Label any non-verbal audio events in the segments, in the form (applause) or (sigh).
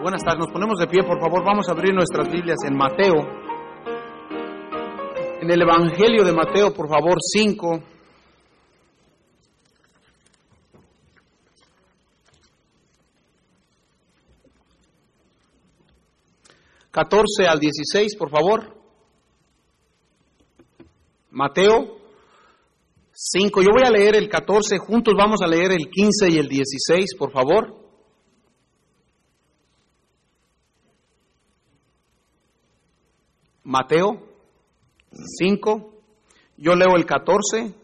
Buenas tardes, nos ponemos de pie, por favor, vamos a abrir nuestras Biblias en Mateo. En el Evangelio de Mateo, por favor, 5. Catorce al 16, por favor. Mateo 5. Yo voy a leer el 14, juntos vamos a leer el 15 y el 16, por favor. Mateo 5, yo leo el 14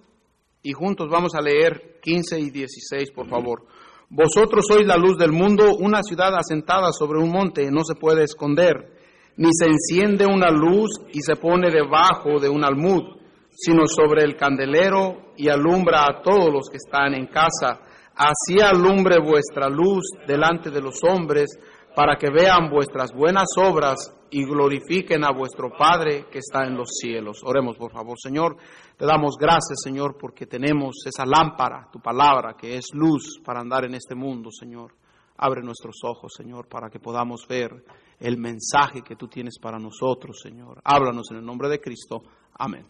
y juntos vamos a leer 15 y 16, por favor. Vosotros sois la luz del mundo, una ciudad asentada sobre un monte no se puede esconder, ni se enciende una luz y se pone debajo de un almud, sino sobre el candelero y alumbra a todos los que están en casa. Así alumbre vuestra luz delante de los hombres, para que vean vuestras buenas obras y glorifiquen a vuestro Padre que está en los cielos. Oremos, por favor, Señor. Te damos gracias, Señor, porque tenemos esa lámpara, tu palabra, que es luz para andar en este mundo, Señor. Abre nuestros ojos, Señor, para que podamos ver el mensaje que tú tienes para nosotros, Señor. Háblanos en el nombre de Cristo. Amén.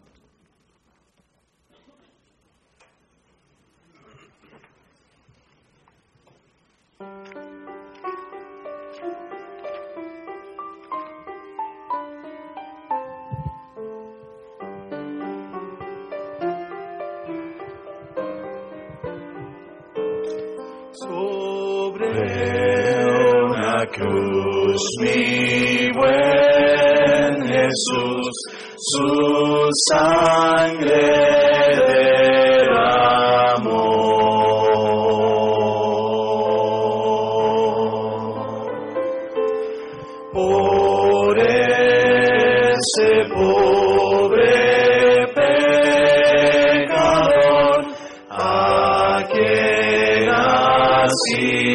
Mi buen Jesús, su sangre derramó. Por ese pobre pecador, a quien así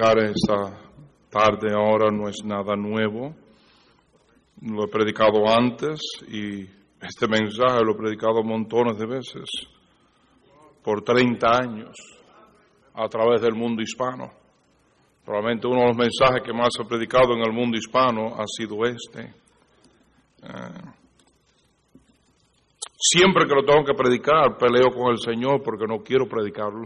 predicar esta tarde ahora no es nada nuevo. Lo he predicado antes y este mensaje lo he predicado montones de veces por 30 años a través del mundo hispano. Probablemente uno de los mensajes que más he predicado en el mundo hispano ha sido este. Eh, siempre que lo tengo que predicar, peleo con el Señor porque no quiero predicarlo.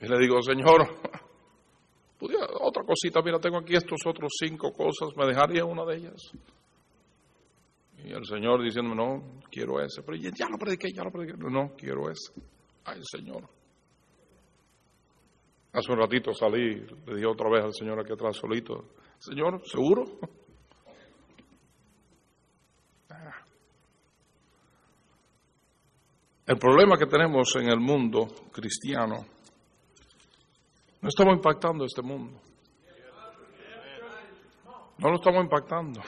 Y le digo, Señor, (laughs) otra cosita, mira, tengo aquí estos otros cinco cosas, ¿me dejaría una de ellas? Y el Señor diciéndome, no, quiero ese. Pero ya, lo prediqué, ya lo prediqué. No, no, quiero ese. Ay, Señor. Hace un ratito salí, le dije otra vez al Señor aquí atrás solito, Señor, ¿seguro? (laughs) Ah. El problema que tenemos en el mundo cristiano no estamos impactando este mundo. No lo estamos impactando.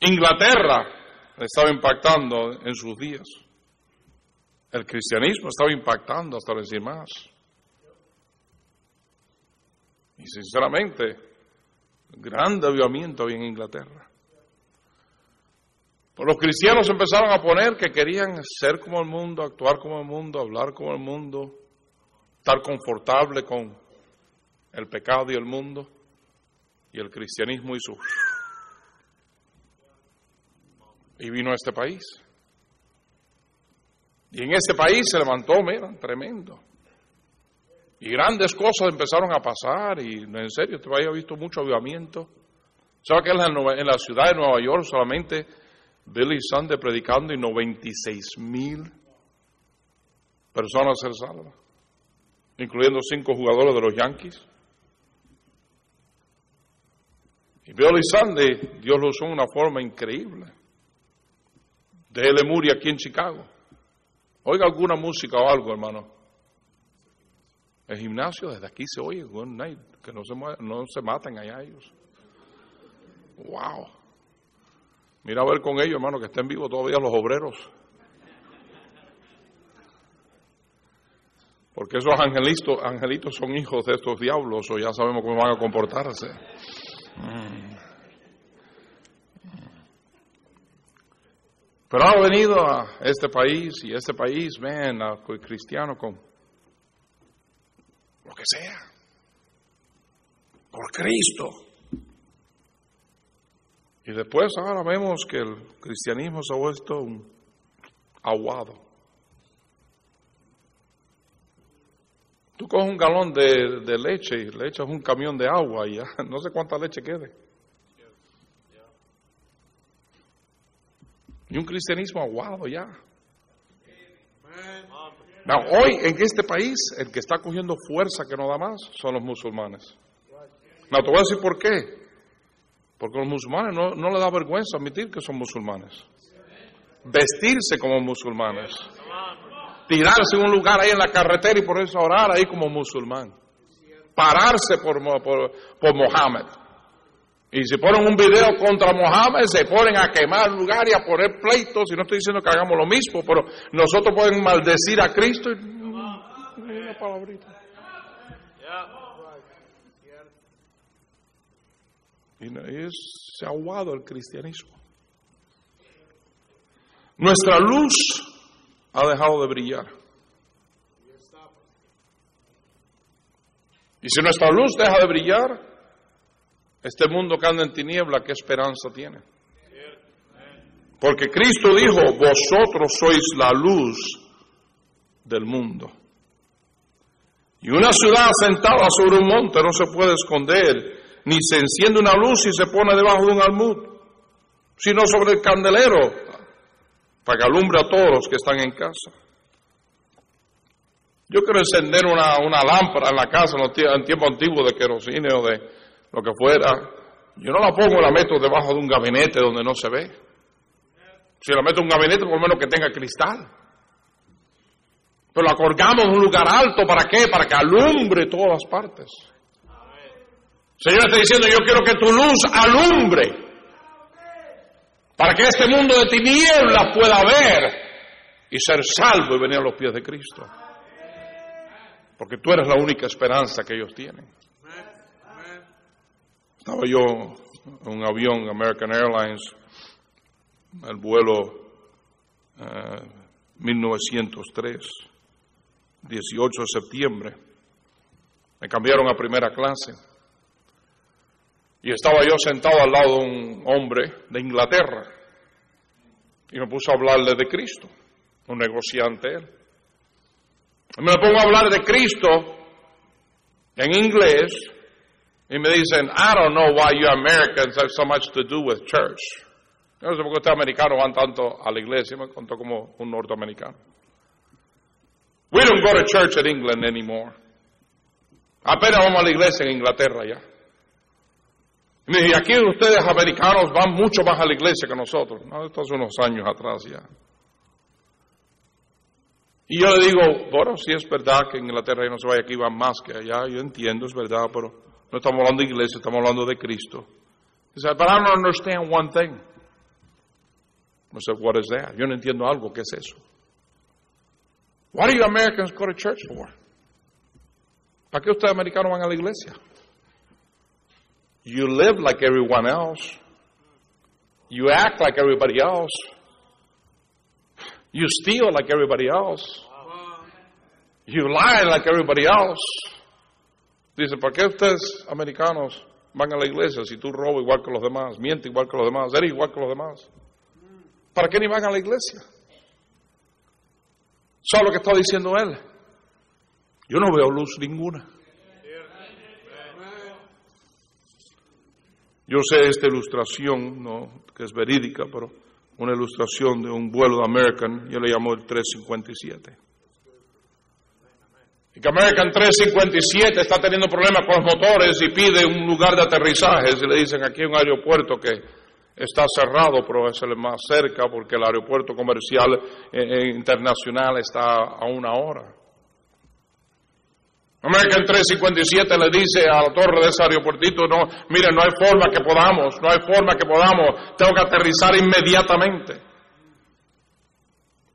Inglaterra estaba impactando en sus días. El cristianismo estaba impactando hasta decir más. Y sinceramente, gran avivamiento había en Inglaterra. Pues los cristianos empezaron a poner que querían ser como el mundo, actuar como el mundo, hablar como el mundo, estar confortable con el pecado y el mundo. Y el cristianismo hizo... Y vino a este país. Y en este país se levantó, mira, tremendo. Y grandes cosas empezaron a pasar y en serio, este país visto mucho avivamiento. ¿Sabe que en la, en la ciudad de Nueva York solamente Billy Sunday predicando y 96 mil personas ser salvas? Incluyendo cinco jugadores de los Yankees. Y Billy Sunday, Dios lo usó de una forma increíble. De L. Aquí en Chicago. Oiga alguna música o algo, hermano. El gimnasio desde aquí se oye, good night, que no se, no se maten allá ellos. Wow. Mira a ver con ellos, hermano, que estén vivos todavía los obreros. Porque esos angelitos, angelitos son hijos de estos diablos, o ya sabemos cómo van a comportarse. Mm. Pero ha venido a este país y este país, ven, a cristiano con lo que sea, por Cristo. Y después ahora vemos que el cristianismo se ha vuelto un aguado. Tú coges un galón de, leche y le echas un camión de agua y ya (laughs) no sé cuánta leche quede. Y un cristianismo aguado ya. Now, hoy en este país el que está cogiendo fuerza que no da más son los musulmanes. No, te voy a decir por qué. Porque los musulmanes no, no le da vergüenza admitir que son musulmanes. Vestirse como musulmanes tirarse en un lugar ahí en la carretera y ponerse a orar ahí como musulmán. Pararse por, por, por Mohammed. Y si ponen un video contra Mohammed, se ponen a quemar lugar y a poner pleitos. Y no estoy diciendo que hagamos lo mismo, pero nosotros podemos maldecir a Cristo y. Una palabrita. Y es aguado el cristianismo. Nuestra luz ha dejado de brillar. Y si nuestra luz deja de brillar, este mundo que anda en tiniebla, ¿qué esperanza tiene? Porque Cristo dijo, vosotros sois la luz del mundo. Y una ciudad asentada sobre un monte no se puede esconder, ni se enciende una luz y se pone debajo de un almud, sino sobre el candelero, para que alumbre a todos los que están en casa. Yo quiero encender una, una lámpara en la casa en, en tiempo antiguo de querosene o de lo que fuera. Yo no la pongo la meto debajo de un gabinete donde no se ve. Si la meto en un gabinete, por lo menos que tenga cristal. Pero la colgamos en un lugar alto, ¿para qué? Para que alumbre todas partes. El Señor está diciendo, yo quiero que tu luz alumbre. Para que este mundo de tinieblas pueda ver y ser salvo y venir a los pies de Cristo. Porque tú eres la única esperanza que ellos tienen. Estaba yo en un avión, American Airlines, el vuelo eh, 1903, 18 de septiembre. Me cambiaron a primera clase. Y estaba yo sentado al lado de un hombre de Inglaterra. Y me puso a hablarle de Cristo, un negociante él. Y me pongo a hablar de Cristo en inglés y me dicen, I don't know why you Americans have so much to do with church. Yo no sé por qué ustedes americanos van tanto a la iglesia, me contó como un norteamericano. We don't go to church in England anymore. Apenas vamos a la iglesia en Inglaterra ya. Y aquí ustedes americanos van mucho más a la iglesia que nosotros. No, esto hace unos años atrás ya. Y yo le digo, bueno, sí es verdad que en Inglaterra ya no se vaya aquí, van más que allá. Yo entiendo, es verdad, pero no estamos hablando de iglesia, estamos hablando de Cristo. Dice, but I don't understand one thing. I said, what is that? Yo no entiendo algo, ¿qué es eso? Why do you Americans go to church for? ¿Para qué ustedes americanos van a la iglesia? You live like everyone else. You act like everybody else. You steal like everybody else. You lie like everybody else. Dice, ¿para qué ustedes americanos van a la iglesia si tú robas igual que los demás, mientes igual que los demás, eres igual que los demás? ¿Para qué ni van a la iglesia? ¿Sabe lo que está diciendo él? Yo no veo luz ninguna. Yo sé esta ilustración, no, que es verídica, pero una ilustración de un vuelo de American, yo le llamo el 357. Y que American 357 está teniendo problemas con los motores y pide un lugar de aterrizaje. Y le dicen aquí un aeropuerto que está cerrado, pero es el más cerca porque el aeropuerto comercial eh, eh, internacional está a una hora. American 357 le dice a la torre de ese aeropuertito, no, mire, no hay forma que podamos, no hay forma que podamos, tengo que aterrizar inmediatamente.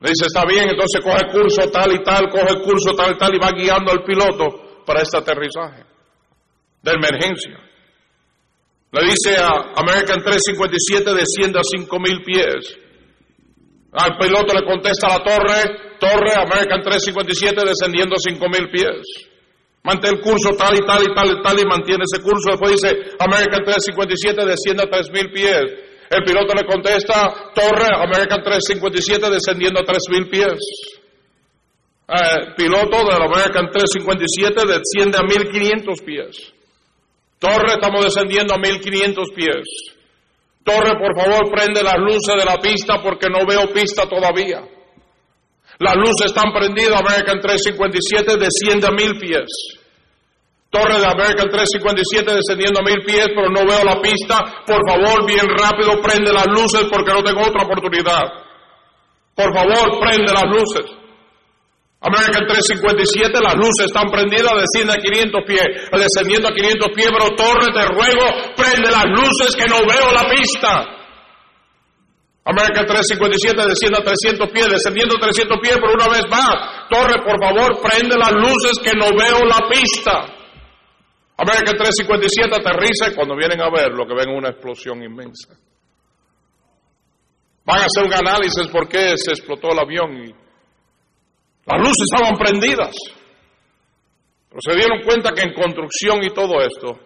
Le dice, está bien, entonces coge curso tal y tal, coge curso tal y tal y va guiando al piloto para este aterrizaje de emergencia. Le dice a American 357, descienda a 5.000 pies. Al piloto le contesta a la torre, torre, American 357, descendiendo a 5.000 pies. Mantén el curso tal y tal y tal y tal y mantiene ese curso. Después dice American 357 desciende a 3.000 pies. El piloto le contesta, torre, American 357 descendiendo a 3.000 pies. El piloto del American 357 desciende a 1.500 pies. Torre, estamos descendiendo a 1.500 pies. Torre, por favor, prende las luces de la pista porque no veo pista todavía. Las luces están prendidas, American 357 desciende a mil pies. Torre de American 357 descendiendo a mil pies, pero no veo la pista. Por favor, bien rápido, prende las luces porque no tengo otra oportunidad. Por favor, prende las luces. American 357, las luces están prendidas, desciende a 500 pies, descendiendo a 500 pies, pero Torre, te ruego, prende las luces que no veo la pista. American 357 desciende a 300 pies, descendiendo a 300 pies, pero una vez más, Torre, por favor, prende las luces que no veo la pista. American 357 aterriza y cuando vienen a ver lo que ven es una explosión inmensa. Van a hacer un análisis por qué se explotó el avión y las luces estaban prendidas. Pero se dieron cuenta que en construcción y todo esto,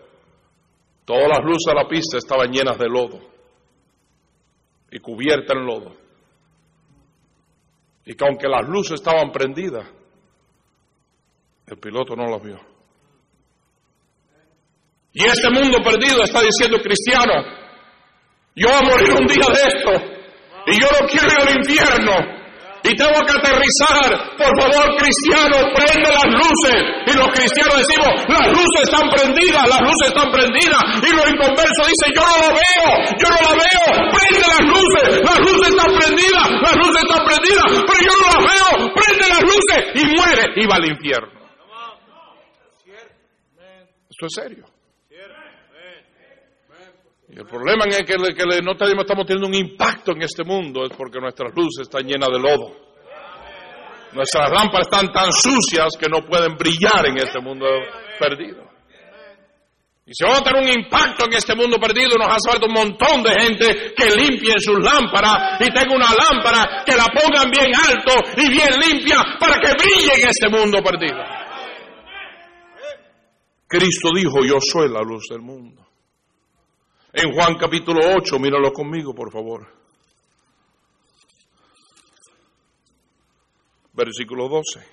todas las luces de la pista estaban llenas de lodo y cubierta en lodo. Y que aunque las luces estaban prendidas, el piloto no las vio. Y este mundo perdido está diciendo, cristiano, yo voy a morir un día de esto y yo no quiero ir al infierno. Y tengo que aterrizar. Por favor, cristiano, prende las luces. Y los cristianos decimos, las luces están prendidas, las luces están prendidas. Y los inconversos dicen, yo no la veo, yo no la veo. Prende las luces, las luces están prendidas, las luces están prendidas. Pero yo no las veo, prende las luces. Y muere y va al infierno. Esto es serio. Y el problema es que, que no estamos teniendo un impacto en este mundo es porque nuestras luces están llenas de lodo. Nuestras lámparas están tan sucias que no pueden brillar en este mundo perdido. Y si vamos a tener un impacto en este mundo perdido, nos hace falta un montón de gente que limpien sus lámparas y tenga una lámpara que la pongan bien alto y bien limpia para que brille en este mundo perdido. Cristo dijo, yo soy la luz del mundo. En Juan capítulo 8, míralo conmigo, por favor. Versículo 12.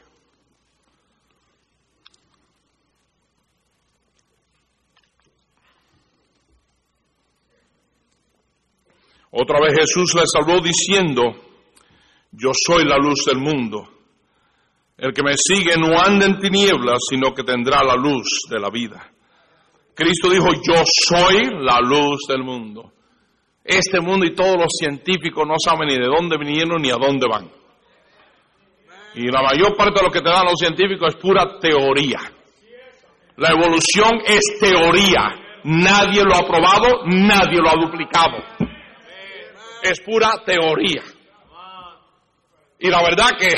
Otra vez Jesús les habló diciendo, yo soy la luz del mundo. El que me sigue no anda en tinieblas, sino que tendrá la luz de la vida. Cristo dijo, yo soy la luz del mundo. Este mundo y todos los científicos no saben ni de dónde vinieron ni a dónde van. Y la mayor parte de lo que te dan los científicos es pura teoría. La evolución es teoría. Nadie lo ha probado, nadie lo ha duplicado. Es pura teoría. Y la verdad que,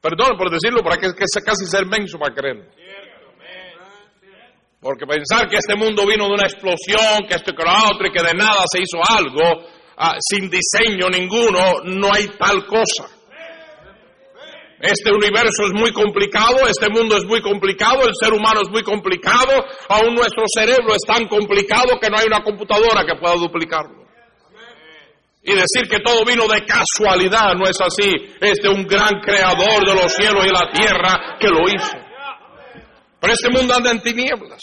perdón por decirlo, pero hay que, casi ser menso para creerlo. Porque pensar que este mundo vino de una explosión, que esto que lo otro, y que de nada se hizo algo, ah, sin diseño ninguno, no hay tal cosa. Este universo es muy complicado, este mundo es muy complicado, el ser humano es muy complicado, aún nuestro cerebro es tan complicado que no hay una computadora que pueda duplicarlo. Y decir que todo vino de casualidad no es así, es de un gran creador de los cielos y la tierra que lo hizo. Pero este mundo anda en tinieblas.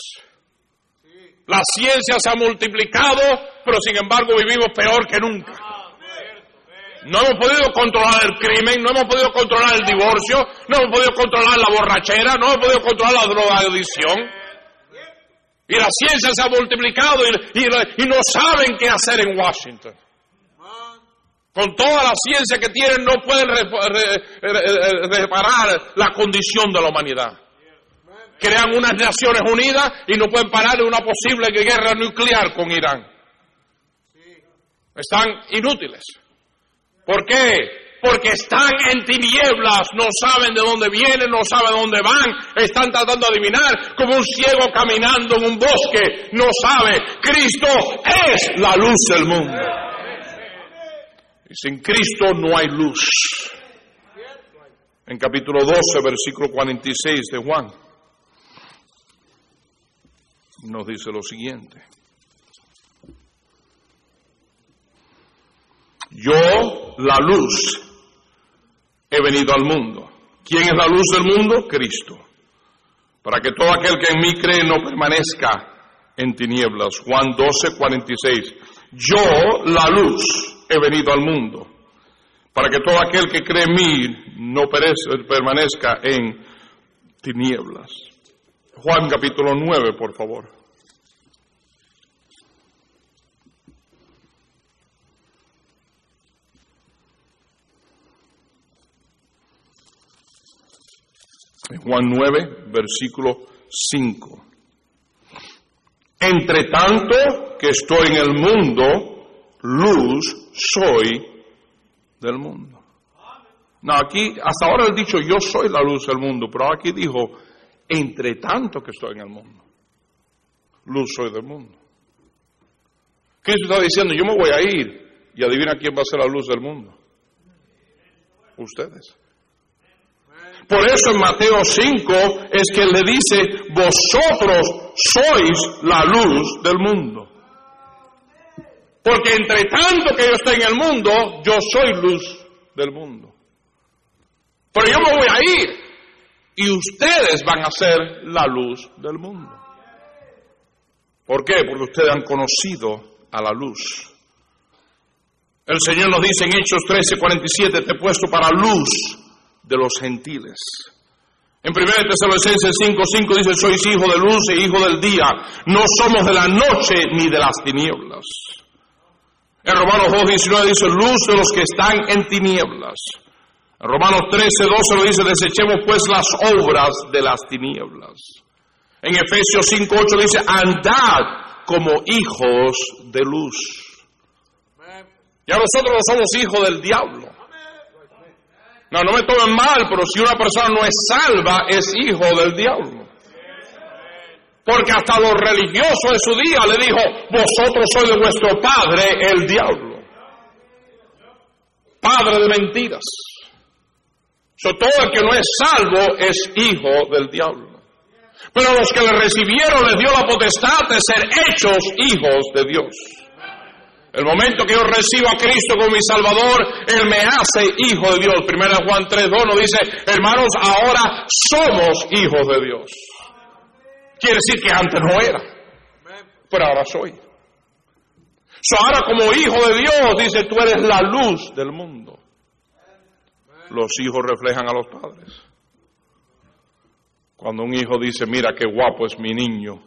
La ciencia se ha multiplicado, pero sin embargo vivimos peor que nunca. No hemos podido controlar el crimen, no hemos podido controlar el divorcio, no hemos podido controlar la borrachera, no hemos podido controlar la drogadicción. Y la ciencia se ha multiplicado y, no saben qué hacer en Washington. Con toda la ciencia que tienen no pueden reparar la condición de la humanidad crean unas Naciones Unidas y no pueden parar una posible guerra nuclear con Irán. Están inútiles. ¿Por qué? Porque están en tinieblas, no saben de dónde vienen, no saben dónde van, están tratando de adivinar como un ciego caminando en un bosque, no sabe. Cristo es la luz del mundo. Y sin Cristo no hay luz. En capítulo 12, versículo 46 de Juan nos dice lo siguiente. Yo, la luz, he venido al mundo. ¿Quién es la luz del mundo? Cristo. Para que todo aquel que en mí cree no permanezca en tinieblas. Juan 12, 46. Yo, la luz, he venido al mundo. Para que todo aquel que cree en mí no permanezca en tinieblas. Juan capítulo 9, por favor. Juan 9, versículo 5. Entre tanto que estoy en el mundo, luz soy del mundo. No, aquí, hasta ahora he dicho yo soy la luz del mundo, pero aquí dijo, entre tanto que estoy en el mundo. Luz soy del mundo. Cristo está diciendo, yo me voy a ir y adivina quién va a ser la luz del mundo. Ustedes. Por eso en Mateo 5 es que le dice, vosotros sois la luz del mundo. Porque entre tanto que yo estoy en el mundo, yo soy luz del mundo. Pero yo me voy a ir y ustedes van a ser la luz del mundo. ¿Por qué? Porque ustedes han conocido a la luz. El Señor nos dice en Hechos 13, 47, te he puesto para luz de los gentiles. En 1 Tesalonicenses 5, 5 dice, sois hijo de luz e hijo del día, no somos de la noche ni de las tinieblas. En Romanos 2, 19 dice, luz de los que están en tinieblas. Romanos 13, 12 lo dice, desechemos pues las obras de las tinieblas. En Efesios 5, 8 dice, andad como hijos de luz. Ya nosotros no somos hijos del diablo. No, no me tomen mal, pero si una persona no es salva, es hijo del diablo. Porque hasta los religiosos de su día le dijo, vosotros sois de vuestro padre el diablo. Padre de mentiras. So, todo el que no es salvo es hijo del diablo. Pero los que le recibieron les dio la potestad de ser hechos hijos de Dios. El momento que yo recibo a Cristo como mi Salvador, Él me hace hijo de Dios. Primera Juan 3, 2 nos dice, hermanos, ahora somos hijos de Dios. Quiere decir que antes no era, pero ahora soy. So, ahora como hijo de Dios, dice, tú eres la luz del mundo. Los hijos reflejan a los padres. Cuando un hijo dice, mira qué guapo es mi niño,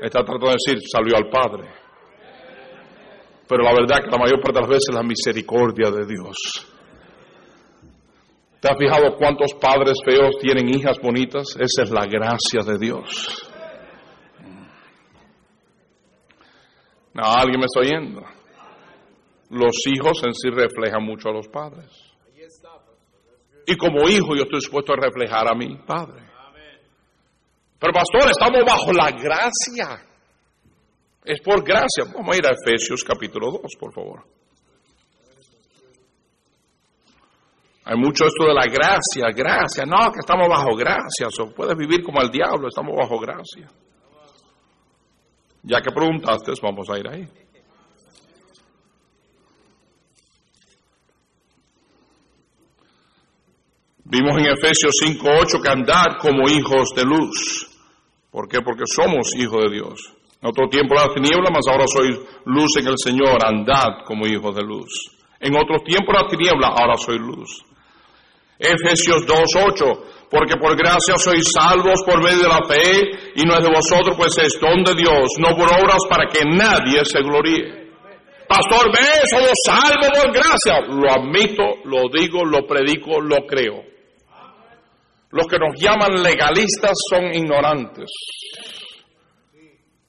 está tratando de decir, salió al padre. Pero la verdad que la mayor parte de las veces es la misericordia de Dios. ¿Te has fijado cuántos padres feos tienen hijas bonitas? Esa es la gracia de Dios. No, alguien me está oyendo. Los hijos en sí reflejan mucho a los padres. Y como hijo yo estoy dispuesto a reflejar a mi padre. Pero pastor, estamos bajo la gracia. Es por gracia. Vamos a ir a Efesios capítulo 2, por favor. Hay mucho esto de la gracia, gracia. No, que estamos bajo gracia. O puedes vivir como el diablo, estamos bajo gracia. Ya que preguntaste, vamos a ir ahí. Vimos en Efesios 5:8 que andar como hijos de luz. ¿Por qué? Porque somos hijos de Dios. En otro tiempo era tiniebla, mas ahora soy luz en el Señor, andad como hijos de luz. En otro tiempo era tiniebla, ahora soy luz. Efesios 2.8, porque por gracia sois salvos por medio de la fe, y no es de vosotros, pues es don de Dios, no por obras para que nadie se gloríe. Pastor, ve, somos salvos por gracia. Lo admito, lo digo, lo predico, lo creo. Los que nos llaman legalistas son ignorantes.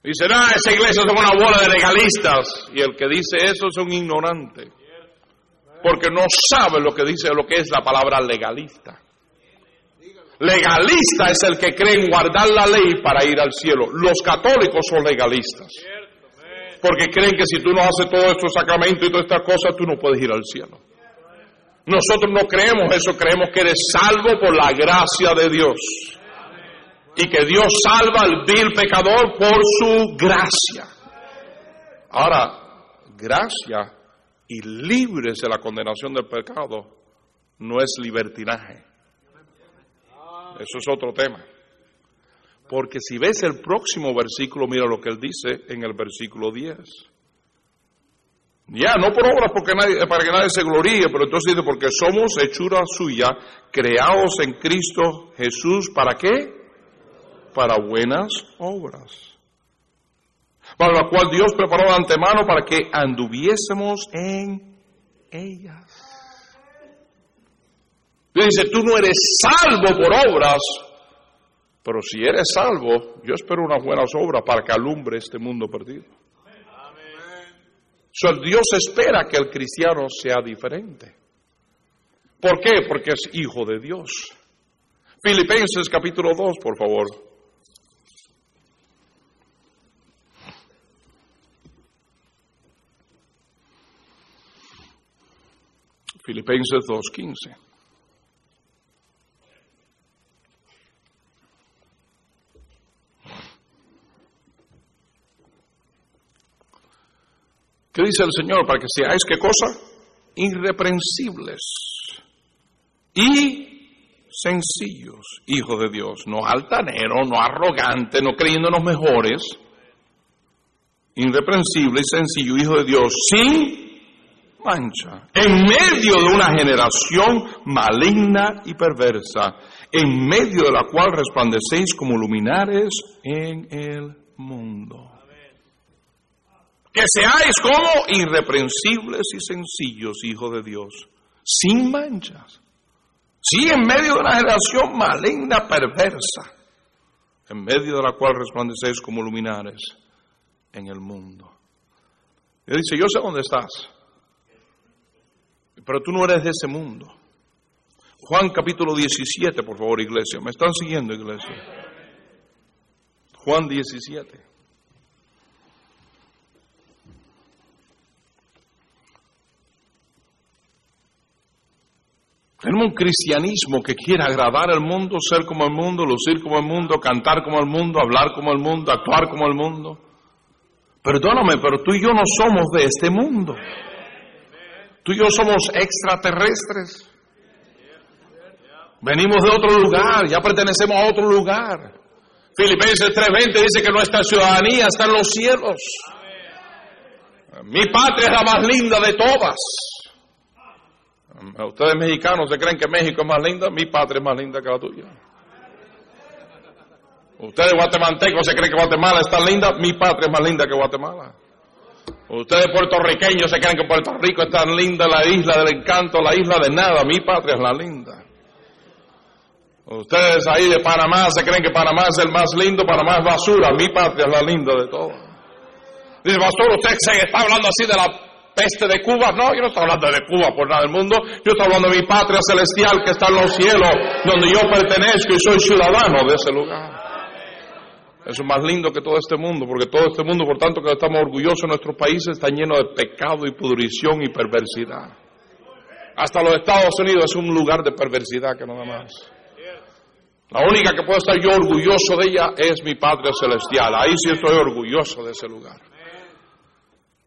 Dicen, ah, esa iglesia son una bola de legalistas. Y el que dice eso es un ignorante. Porque no sabe lo que dice, lo que es la palabra legalista. Legalista es el que cree en guardar la ley para ir al cielo. Los católicos son legalistas. Porque creen que si tú no haces todos estos sacramentos y todas estas cosas, tú no puedes ir al cielo. Nosotros no creemos eso, creemos que eres salvo por la gracia de Dios y que Dios salva al vil pecador por su gracia. Ahora, gracia y libres de la condenación del pecado no es libertinaje. Eso es otro tema. Porque si ves el próximo versículo, mira lo que él dice en el versículo 10. Ya, no por obras porque nadie, para que nadie se gloríe, pero entonces dice, porque somos hechura suya, creados en Cristo Jesús, ¿para qué? para buenas obras, para la cual Dios preparó de antemano para que anduviésemos en ellas. Dice, tú no eres salvo por obras, pero si eres salvo, yo espero unas buenas obras para que alumbre este mundo perdido. So, Dios espera que el cristiano sea diferente. ¿Por qué? Porque es hijo de Dios. Filipenses capítulo 2, por favor. Filipenses 2.15. ¿Qué dice el Señor? Para que seáis qué cosa? Irreprensibles y sencillos, hijos de Dios, no altaneros, no arrogantes, no creyéndonos mejores, irreprensible y sencillo Hijo de Dios, sin mancha, en medio de una generación maligna y perversa, en medio de la cual resplandecéis como luminares en el mundo. Que seáis como irreprensibles y sencillos, Hijo de Dios, sin manchas. Sí, en medio de una generación maligna, perversa, en medio de la cual resplandecéis como luminares en el mundo. Y dice, yo sé dónde estás, pero tú no eres de ese mundo. Juan capítulo 17, por favor, iglesia. ¿Me están siguiendo, iglesia? Juan 17. Tenemos un cristianismo que quiere agradar al mundo, ser como el mundo, lucir como el mundo, cantar como el mundo, hablar como el mundo, actuar como el mundo. Perdóname, pero tú y yo no somos de este mundo. Tú y yo somos extraterrestres. Venimos de otro lugar, ya pertenecemos a otro lugar. Filipenses 3:20 dice que nuestra ciudadanía está en los cielos. Mi patria es la más linda de todas. Ustedes mexicanos se creen que México es más linda, mi patria es más linda que la tuya. Ustedes guatemaltecos se creen que Guatemala está linda, mi patria es más linda que Guatemala. Ustedes puertorriqueños se creen que Puerto Rico es tan linda, la isla del encanto, la isla de nada, mi patria es la linda. Ustedes ahí de Panamá se creen que Panamá es el más lindo, Panamá es basura, mi patria es la linda de todo. Dice, pastor, usted se está hablando así de la peste de Cuba. No, yo no estoy hablando de Cuba por nada del mundo. Yo estoy hablando de mi patria celestial que está en los cielos, donde yo pertenezco y soy ciudadano de ese lugar. Eso es más lindo que todo este mundo, porque todo este mundo, por tanto, que estamos orgullosos, nuestros países está lleno de pecado y pudrición y perversidad. Hasta los Estados Unidos es un lugar de perversidad que nada más. La única que puedo estar yo orgulloso de ella es mi Padre Celestial. Ahí sí estoy orgulloso de ese lugar.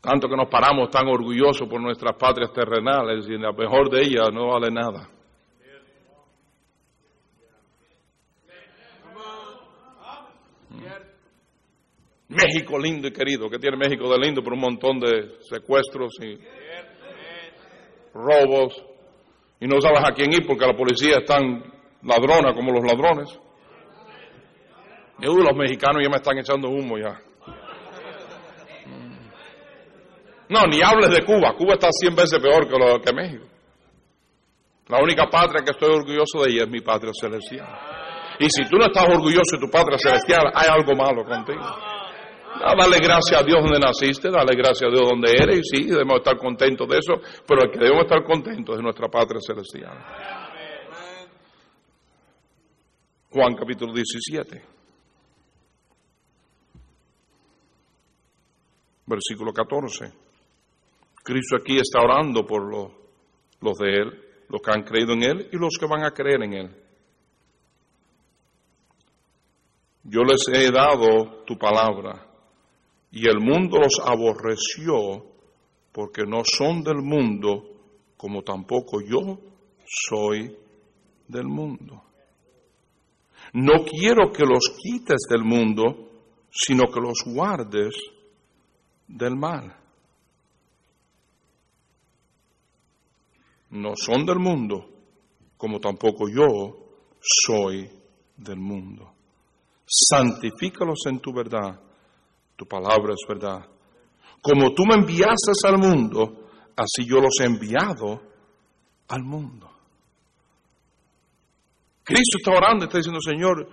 Tanto que nos paramos tan orgullosos por nuestras patrias terrenales y la mejor de ellas no vale nada. México lindo y querido, que tiene México de lindo por un montón de secuestros y robos. Y no sabes a quién ir porque la policía es tan ladrona como los ladrones. Y los mexicanos ya me están echando humo ya. No, ni hables de Cuba. Cuba está cien veces peor que, lo, México. La única patria que estoy orgulloso de ella es mi patria celestial. Y si tú no estás orgulloso de tu patria celestial, hay algo malo contigo. dale gracias a Dios donde naciste, dale gracias a Dios donde eres, y sí, debemos estar contentos de eso, pero el que debemos estar contentos es nuestra patria celestial. Juan capítulo 17, versículo 14. Cristo aquí está orando por los, los de Él, los que han creído en Él y los que van a creer en Él. Yo les he dado tu palabra y el mundo los aborreció porque no son del mundo como tampoco yo soy del mundo. No quiero que los quites del mundo, sino que los guardes del mal. No son del mundo, como tampoco yo soy del mundo. Santifícalos en tu verdad, tu palabra es verdad. Como tú me enviaste al mundo, así yo los he enviado al mundo. Cristo está orando está diciendo, Señor,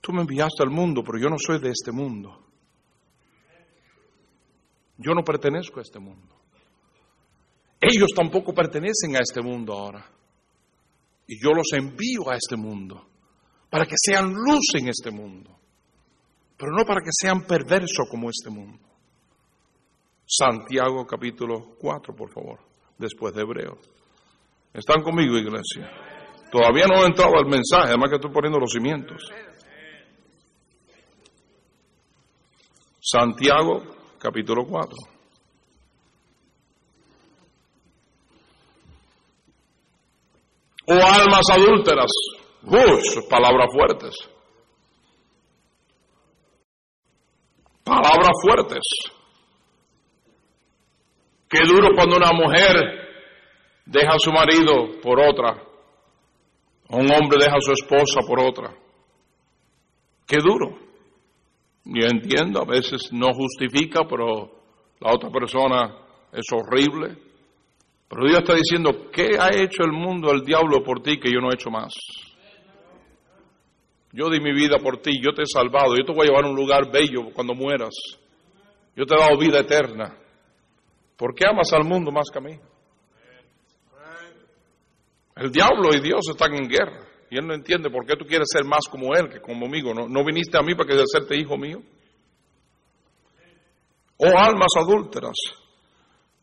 tú me enviaste al mundo, pero yo no soy de este mundo. Yo no pertenezco a este mundo. Ellos tampoco pertenecen a este mundo ahora. Y yo los envío a este mundo para que sean luz en este mundo, pero no para que sean perversos como este mundo. Santiago capítulo 4, por favor, después de Hebreo. ¿Están conmigo, iglesia? Todavía no he entrado al mensaje, además que estoy poniendo los cimientos. Santiago capítulo 4. O almas adúlteras. Uy, palabras fuertes. Palabras fuertes. Qué duro cuando una mujer deja a su marido por otra. Un hombre deja a su esposa por otra. Qué duro. Yo entiendo, a veces no justifica, pero la otra persona es horrible. Pero Dios está diciendo, ¿qué ha hecho el mundo, el diablo por ti que yo no he hecho más? Yo di mi vida por ti, yo te he salvado, yo te voy a llevar a un lugar bello cuando mueras. Yo te he dado vida eterna. ¿Por qué amas al mundo más que a mí? El diablo y Dios están en guerra. Y él no entiende por qué tú quieres ser más como él que como amigo. ¿No, no viniste a mí para que hacerte hijo mío? Oh almas adúlteras,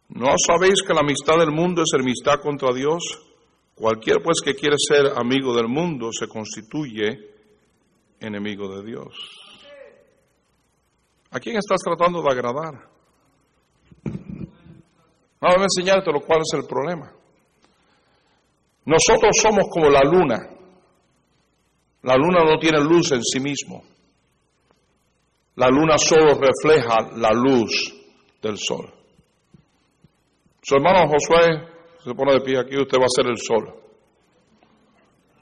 ¿no sabéis que la amistad del mundo es enemistad contra Dios? Cualquier pues que quiere ser amigo del mundo se constituye enemigo de Dios. ¿A quién estás tratando de agradar? Vamos a enseñarte lo cual es el problema. Nosotros somos como la luna. La luna no tiene luz en sí mismo. La luna solo refleja la luz del sol. Su hermano Josué se pone de pie aquí, usted va a ser el sol.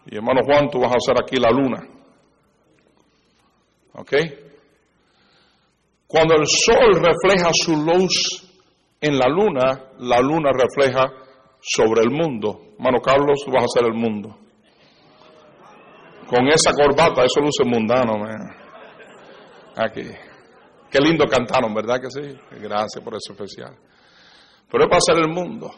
Y hermano Juan, tú vas a ser aquí la luna. ¿Ok? Cuando el sol refleja su luz en la luna, la luna refleja sobre el mundo. Mano Carlos, tú vas a ser el mundo. Con esa corbata, eso luce mundano. Aquí. Qué lindo cantaron, ¿verdad que sí? Gracias por eso especial. Pero para ser el mundo.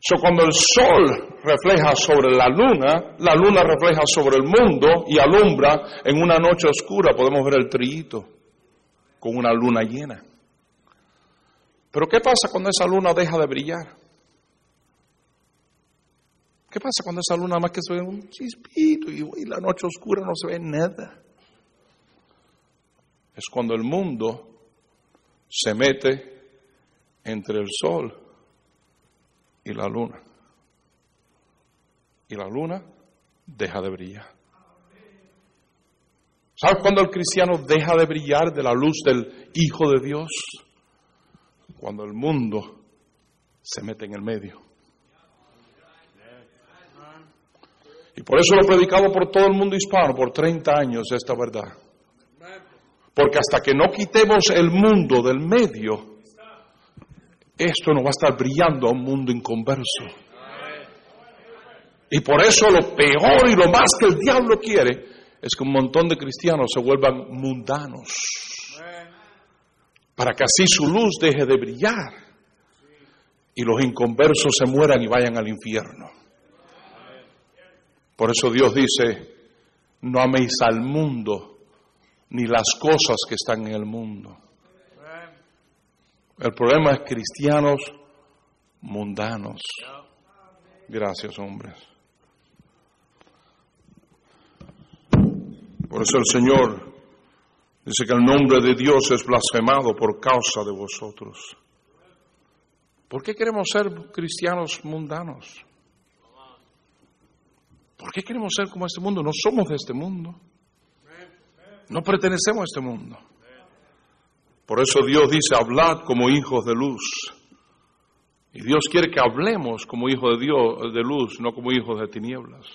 So, cuando el sol refleja sobre la luna, la luna refleja sobre el mundo y alumbra en una noche oscura, podemos ver el trillito con una luna llena. Pero ¿qué pasa cuando esa luna deja de brillar? ¿Qué pasa cuando esa luna más que se ve un chispito y, la noche oscura no se ve nada? Es cuando el mundo se mete entre el sol y la luna. Y la luna deja de brillar. ¿Sabes cuando el cristiano deja de brillar de la luz del Hijo de Dios? Cuando el mundo se mete en el medio. Y por eso lo he predicado por todo el mundo hispano, por 30 años, esta verdad. Porque hasta que no quitemos el mundo del medio, esto no va a estar brillando a un mundo inconverso. Y por eso lo peor y lo más que el diablo quiere es que un montón de cristianos se vuelvan mundanos. Para que así su luz deje de brillar y los inconversos se mueran y vayan al infierno. Por eso Dios dice, no améis al mundo ni las cosas que están en el mundo. El problema es cristianos mundanos. Gracias, hombres. Por eso el Señor dice que el nombre de Dios es blasfemado por causa de vosotros. ¿Por qué queremos ser cristianos mundanos? ¿Por qué queremos ser como este mundo? No somos de este mundo. No pertenecemos a este mundo. Por eso Dios dice, hablad como hijos de luz. Y Dios quiere que hablemos como hijos de Dios, de luz, no como hijos de tinieblas.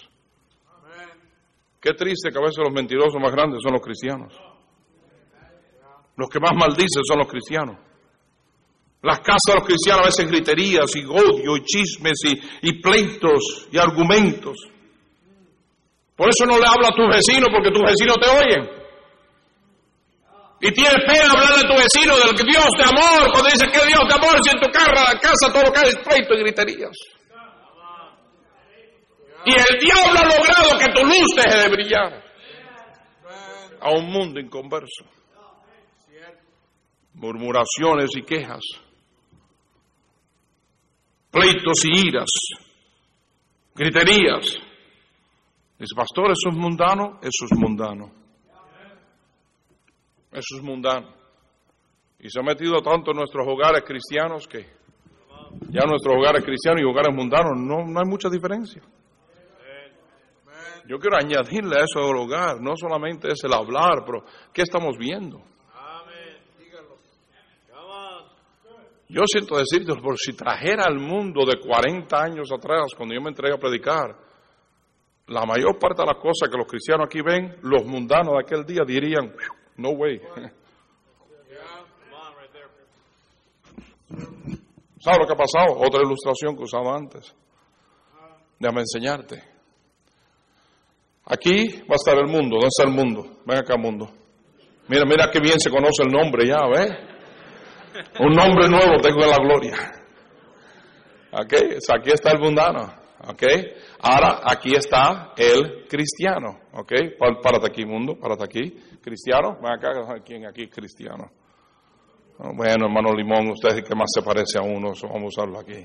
Qué triste que a veces los mentirosos más grandes son los cristianos. Los que más maldicen son los cristianos. Las casas de los cristianos a veces griterías y odio y chismes y, y pleitos y argumentos. Por eso no le habla a tu vecino porque tus vecinos te oyen. Y tienes pena hablar de tu vecino, del Dios de amor, cuando dice que Dios de amor, si en tu casa, casa todo lo que hay es pleito y griterías. Y el diablo ha logrado que tu luz deje de brillar a un mundo inconverso. Murmuraciones y quejas, pleitos y iras, griterías. Dice, pastor, eso es mundano, eso es mundano. Eso es mundano. Y se ha metido tanto en nuestros hogares cristianos que ya nuestros hogares cristianos y hogares mundanos no, no hay mucha diferencia. Yo quiero añadirle a eso del hogar, no solamente es el hablar, pero ¿qué estamos viendo? Yo siento decirte, por si trajera al mundo de 40 años atrás, cuando yo me entregué a predicar, la mayor parte de las cosas que los cristianos aquí ven, los mundanos de aquel día dirían, no way. ¿Sabes lo que ha pasado? Otra ilustración que usaba antes. Déjame enseñarte. Aquí va a estar el mundo. ¿Dónde está el mundo? Ven acá, mundo. Mira, mira qué bien se conoce el nombre ya, ¿ves? Un nombre nuevo tengo en la gloria. ¿Ok? Aquí está el mundano. ¿Ok? Ahora aquí está el cristiano. ¿Ok? Párate aquí, mundo. Párate aquí. Cristiano. Ven acá. ¿Quién aquí cristiano? Oh, bueno, hermano Limón, usted es el que más se parece a uno. vamos a usarlo aquí.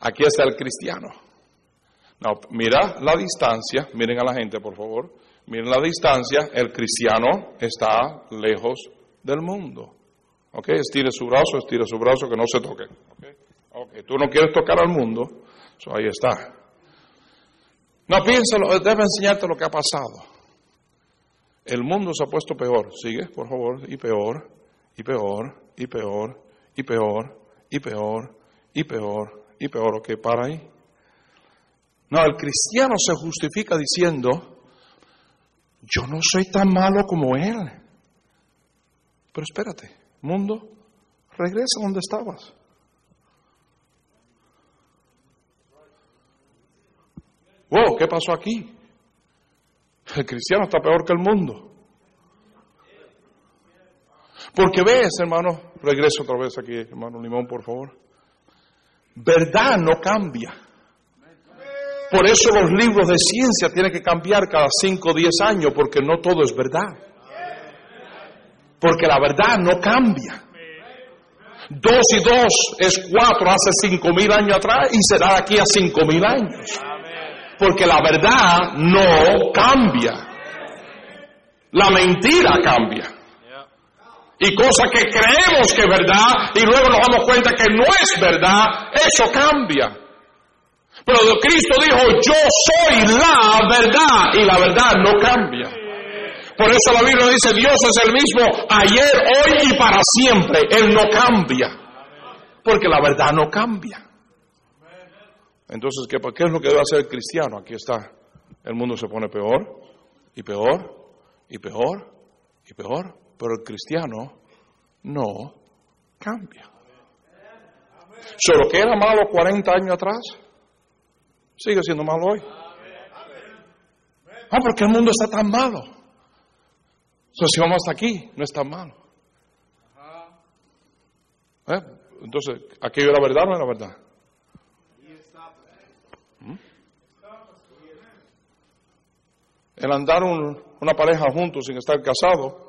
Aquí está el cristiano. No, mira la distancia. Miren a la gente, por favor. Miren la distancia. El cristiano está lejos del mundo. ¿Ok? Estire su brazo, estire su brazo, que no se toque. ¿Ok? Tú no quieres tocar al mundo, so ahí está. No, piénsalo, debe enseñarte lo que ha pasado. El mundo se ha puesto peor. Sigue, por favor, y peor, y peor, y peor, y peor, y peor, y peor, y peor. Ok, para ahí. No, el cristiano se justifica diciendo, yo no soy tan malo como él. Pero espérate, Mundo, regresa donde estabas. Wow, ¿qué pasó aquí? El cristiano está peor que el mundo. Porque ves, hermano, regreso otra vez aquí, hermano Limón, por favor. Verdad no cambia. Por eso los libros de ciencia tienen que cambiar cada 5 o 10 años, porque no todo es verdad. Porque la verdad no cambia. Dos y dos es cuatro hace cinco mil años atrás y será aquí a cinco mil años. Porque la verdad no cambia. La mentira cambia. Y cosas que creemos que es verdad y luego nos damos cuenta que no es verdad, eso cambia. Pero Cristo dijo, yo soy la verdad y la verdad no cambia. Por eso la Biblia dice, Dios es el mismo ayer, hoy y para siempre. Él no cambia. Porque la verdad no cambia. Entonces, ¿qué, ¿qué es lo que debe hacer el cristiano? Aquí está. El mundo se pone peor y peor y peor y peor. Pero el cristiano no cambia. Solo que era malo 40 años atrás, sigue siendo malo hoy. Ah, porque el mundo está tan malo. Entonces, si vamos hasta aquí, no es tan malo. ¿Eh? Entonces, ¿aquello era verdad o no era verdad? El andar una pareja juntos sin estar casado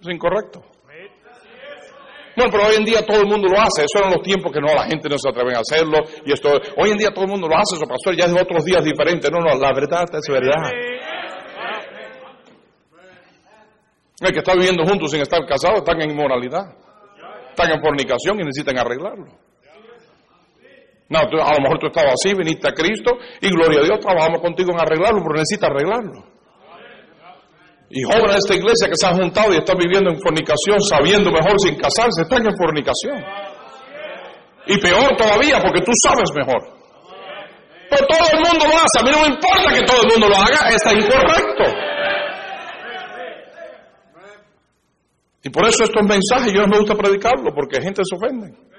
es incorrecto. Bueno, pero hoy en día todo el mundo lo hace. Eso eran los tiempos que no, la gente no se atreve a hacerlo. Y esto, hoy en día todo el mundo lo hace. Eso, pastor, ya es otros días diferentes. No, no, la verdad es verdad. El que está viviendo juntos sin estar casados están en inmoralidad, están en fornicación y necesitan arreglarlo. No, a lo mejor tú estabas así, viniste a Cristo y gloria a Dios, trabajamos contigo en arreglarlo, pero necesitas arreglarlo. Y jóvenes de esta iglesia que se han juntado y están viviendo en fornicación, sabiendo mejor sin casarse, están en fornicación. Y peor todavía, porque tú sabes mejor. Pero todo el mundo lo hace, a mí no me importa que todo el mundo lo haga, está incorrecto. Y por eso estos mensajes yo no me gusta predicarlos, porque gente se ofende.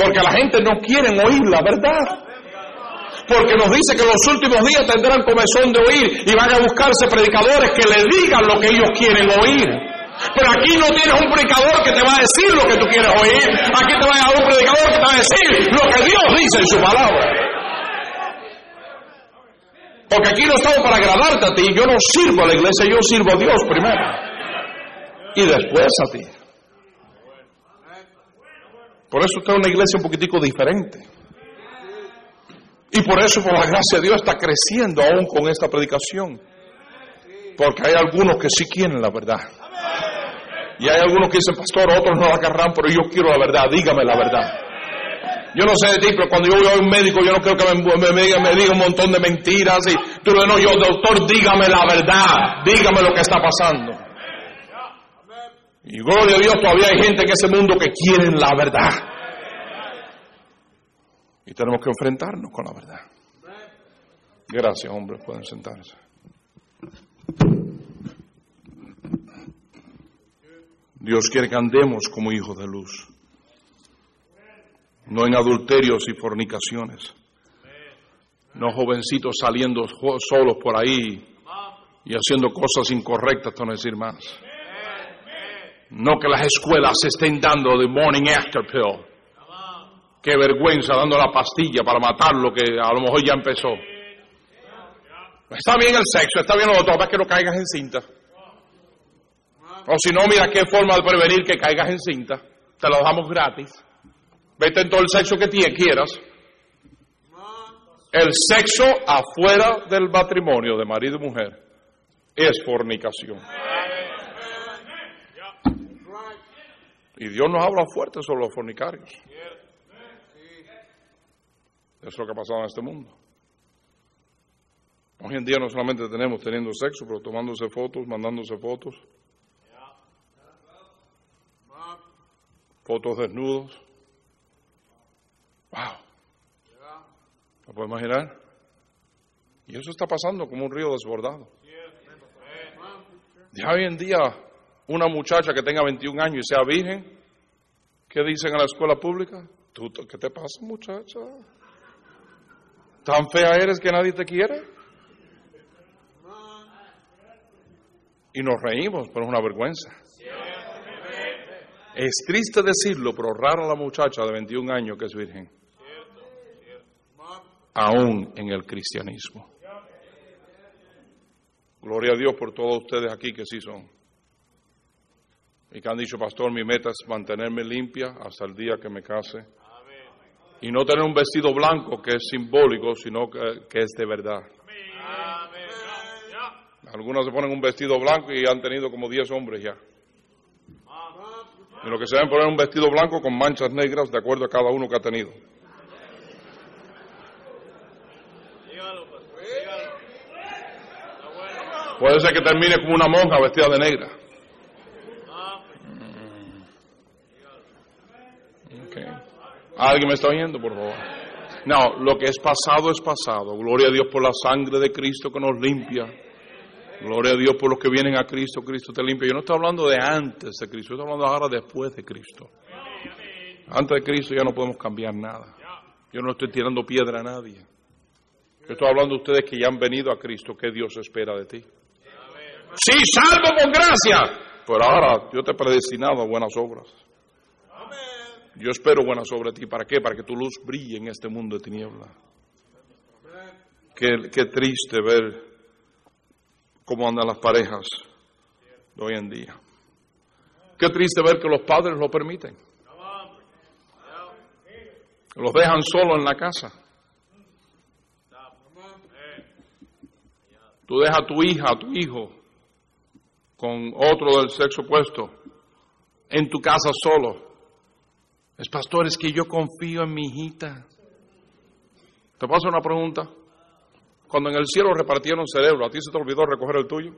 Porque la gente no quiere oír la verdad. Porque nos dice que los últimos días tendrán comezón de oír y van a buscarse predicadores que le digan lo que ellos quieren oír. Pero aquí no tienes un predicador que te va a decir lo que tú quieres oír. Aquí te va a un predicador que te va a decir lo que Dios dice en su palabra. Porque aquí no estamos para agradarte a ti. Yo no sirvo a la iglesia, yo sirvo a Dios primero. Y después a ti. Por eso está una iglesia un poquitico diferente. Y por eso, por la gracia de Dios, está creciendo aún con esta predicación. Porque hay algunos que sí quieren la verdad. Y hay algunos que dicen, pastor, otros no la agarran, pero yo quiero la verdad, dígame la verdad. Yo no sé de ti, pero cuando yo voy a un médico, yo no creo que me, diga, un montón de mentiras. Y tú no, yo, doctor, dígame la verdad, dígame lo que está pasando. Y gloria a Dios, todavía hay gente en ese mundo que quieren la verdad. Y tenemos que enfrentarnos con la verdad. Gracias, hombres, pueden sentarse. Dios quiere que andemos como hijos de luz, no en adulterios y fornicaciones, no jovencitos saliendo solos por ahí y haciendo cosas incorrectas, no decir más. No que las escuelas se estén dando de morning after pill. Qué vergüenza dando la pastilla para matar lo que a lo mejor ya empezó. Está bien el sexo, está bien lo otro, para que no caigas en cinta. O si no, mira qué forma de prevenir que caigas en cinta. Te lo damos gratis. Vete en todo el sexo que quieras. El sexo afuera del matrimonio de marido y mujer es fornicación. Y Dios nos habla fuerte sobre los fornicarios. Eso es lo que ha pasado en este mundo. Hoy en día no solamente tenemos teniendo sexo, pero tomándose fotos, mandándose fotos. Fotos desnudos. Wow. ¿Lo puede imaginar? Y eso está pasando como un río desbordado. Ya hoy en día, una muchacha que tenga 21 años y sea virgen, ¿qué dicen en la escuela pública? ¿Tú, ¿Qué te pasa, muchacha? ¿Tan fea eres que nadie te quiere? Y nos reímos, pero es una vergüenza. Es triste decirlo, pero rara la muchacha de 21 años que es virgen. Aún en el cristianismo. Gloria a Dios por todos ustedes aquí que sí son. Y que han dicho, pastor, mi meta es mantenerme limpia hasta el día que me case. Y no tener un vestido blanco que es simbólico, sino que, que es de verdad. Algunos se ponen un vestido blanco y han tenido como 10 hombres ya. Y lo que se deben poner un vestido blanco con manchas negras de acuerdo a cada uno que ha tenido. Puede ser que termine como una monja vestida de negra. Okay. ¿Alguien me está oyendo, por favor? No, lo que es pasado es pasado. Gloria a Dios por la sangre de Cristo que nos limpia. Gloria a Dios por los que vienen a Cristo, Cristo te limpia. Yo no estoy hablando de antes de Cristo, yo estoy hablando ahora después de Cristo. Antes de Cristo ya no podemos cambiar nada. Yo no estoy tirando piedra a nadie. Yo estoy hablando de ustedes que ya han venido a Cristo, que Dios espera de ti. Sí, salvo por gracia. Pero ahora yo te he predestinado a buenas obras. Yo espero buenas de ti. ¿Para qué? Para que tu luz brille en este mundo de tiniebla. Qué triste ver cómo andan las parejas de hoy en día. Qué triste ver que los padres lo permiten. Los dejan solo en la casa. Tú dejas a tu hija, a tu hijo, con otro del sexo opuesto, en tu casa solo. Es pastor, es que yo confío en mi hijita. Te paso una pregunta. Cuando en el cielo repartieron cerebro, ¿a ti se te olvidó recoger el tuyo?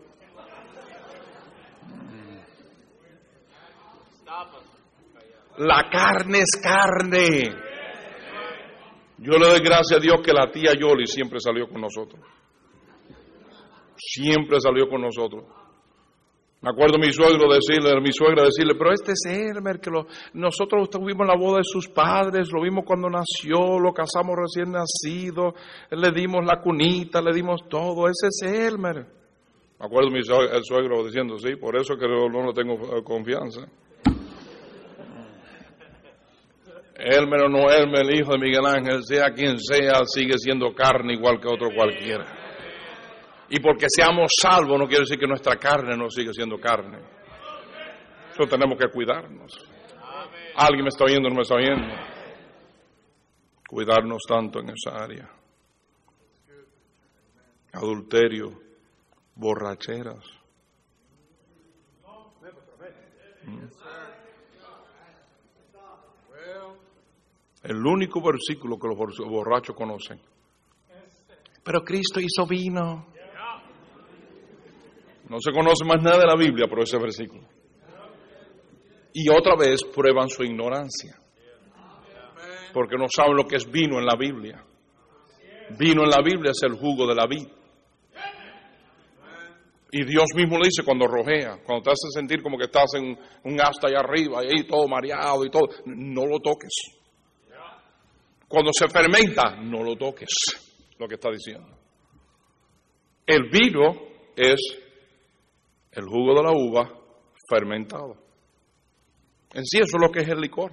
La carne es carne. Yo le doy gracias a Dios que la tía Yoli siempre salió con nosotros. Siempre salió con nosotros. Me acuerdo mi suegro decirle, mi suegra decirle, pero este es Elmer, que lo, nosotros tuvimos la boda de sus padres, lo vimos cuando nació, lo casamos recién nacido, le dimos la cunita, le dimos todo, ese es Elmer. Me acuerdo mi suegro, el suegro diciendo, sí, por eso que no, no tengo eh, confianza. Elmer o no Elmer, el hijo de Miguel Ángel, sea quien sea, sigue siendo carne igual que otro cualquiera. Y porque seamos salvos no quiere decir que nuestra carne no sigue siendo carne. Eso tenemos que cuidarnos. ¿Alguien me está oyendo o no me está oyendo? Cuidarnos tanto en esa área. Adulterio, borracheras. El único versículo que los borrachos conocen. Pero Cristo hizo vino. No se conoce más nada de la Biblia por ese versículo. Y otra vez prueban su ignorancia. Porque no saben lo que es vino en la Biblia. Vino en la Biblia es el jugo de la vid. Y Dios mismo le dice cuando rojea, cuando te hace sentir como que estás en un asta allá arriba, y ahí todo mareado y todo, no lo toques. Cuando se fermenta, no lo toques, lo que está diciendo. El vino es el jugo de la uva fermentado. En sí eso es lo que es el licor.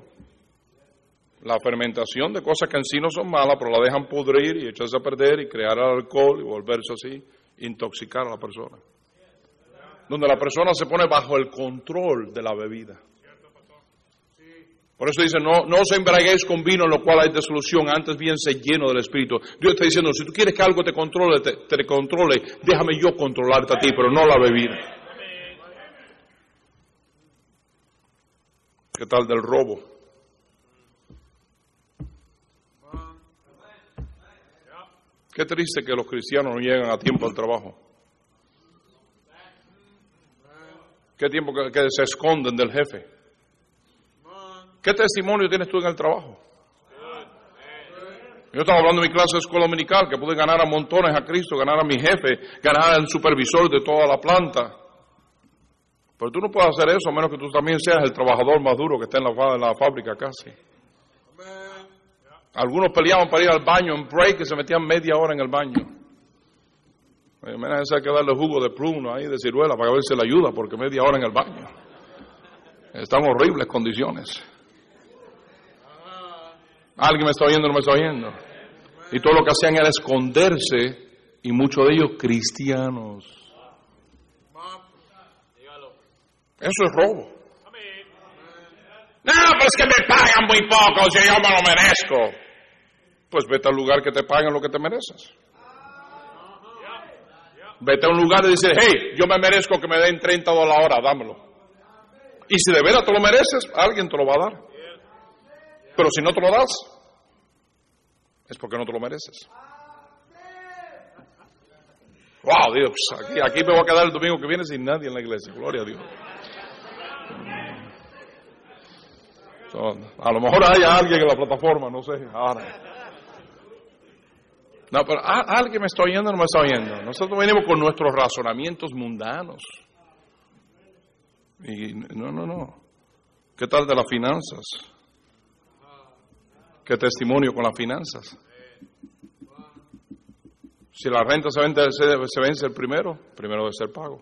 La fermentación de cosas que en sí no son malas, pero la dejan pudrir y echarse a perder y crear el alcohol y volverse así, intoxicar a la persona. Donde la persona se pone bajo el control de la bebida. Por eso dice, no, no os embriaguéis con vino en lo cual hay desolución, antes bien se lleno del Espíritu. Dios está diciendo, si tú quieres que algo te controle, te, te controle, déjame yo controlarte a ti, pero no la bebida. ¿Qué tal del robo? Qué triste que los cristianos no llegan a tiempo al trabajo. Qué tiempo que, se esconden del jefe. ¿Qué testimonio tienes tú en el trabajo? Yo estaba hablando en mi clase de escuela dominical que pude ganar a montones a Cristo, ganar a mi jefe, ganar al supervisor de toda la planta. Pero tú no puedes hacer eso a menos que tú también seas el trabajador más duro que está en la, fábrica casi. Algunos peleaban para ir al baño en break y se metían media hora en el baño. Mira, ese hay que darle jugo de pruno ahí, de ciruela, para ver si le ayuda, porque media hora en el baño. Están horribles condiciones. ¿Alguien me está oyendo o no me está oyendo? Y todo lo que hacían era esconderse, y muchos de ellos cristianos. Eso es robo. No, pues que me pagan muy poco, si yo me lo merezco. Pues vete al lugar que te paguen lo que te mereces. Vete a un lugar y dice, hey, yo me merezco que me den 30 dólares la hora, dámelo. Y si de veras te lo mereces, alguien te lo va a dar. Pero si no te lo das, es porque no te lo mereces. Wow, Dios, aquí, aquí me voy a quedar el domingo que viene sin nadie en la iglesia. Gloria a Dios. A lo mejor hay alguien en la plataforma, no sé, ahora. No, pero ¿a- alguien me está oyendo o no me está oyendo. Nosotros venimos con nuestros razonamientos mundanos. Y no, no, no. ¿Qué tal de las finanzas? ¿Qué testimonio con las finanzas? Si la renta se vence, se vence el primero, primero debe ser pago.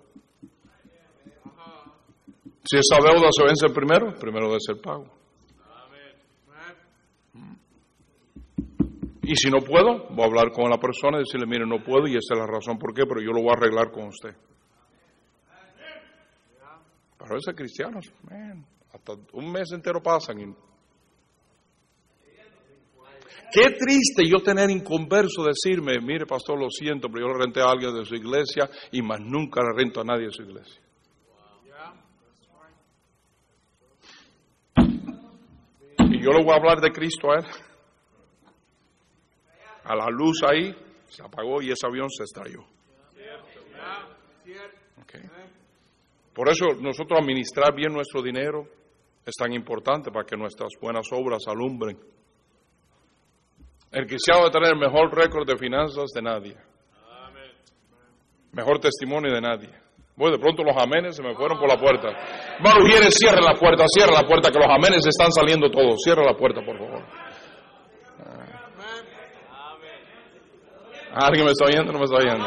Si esa deuda se vence el primero, primero debe ser pago. Y si no puedo, voy a hablar con la persona y decirle, mire, no puedo y esta es la razón por qué, pero yo lo voy a arreglar con usted. Pero esos cristianos, hasta un mes entero pasan. y- Qué triste yo tener inconverso decirme, mire pastor, lo siento, pero yo le renté a alguien de su iglesia y más nunca le rento a nadie de su iglesia. Y yo le voy a hablar de Cristo a él. A la luz ahí se apagó y ese avión se estrelló. Por eso nosotros administrar bien nuestro dinero es tan importante para que nuestras buenas obras alumbren. El cristiano debe tener el mejor récord de finanzas de nadie. Mejor testimonio de nadie. Bueno, de pronto los amenes se me fueron por la puerta. Hermano Ujieres, cierre la puerta, cierre la puerta, que los amenes están saliendo todos. Cierre la puerta, por favor. ¿Alguien me está oyendo no me está oyendo?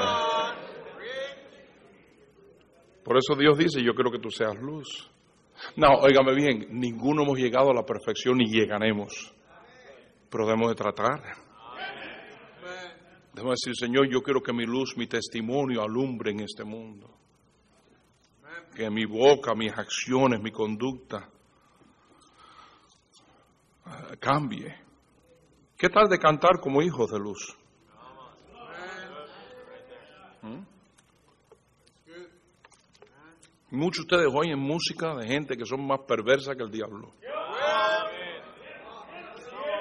Por eso Dios dice, yo quiero que tú seas luz. No, óigame bien, ninguno hemos llegado a la perfección ni llegaremos. Pero debemos de tratar. Debemos decir, Señor, yo quiero que mi luz, mi testimonio alumbre en este mundo. Que mi boca, mis acciones, mi conducta ah, cambie. ¿Qué tal de cantar como hijos de luz? Muchos de ustedes oyen música de gente que son más perversa que el diablo.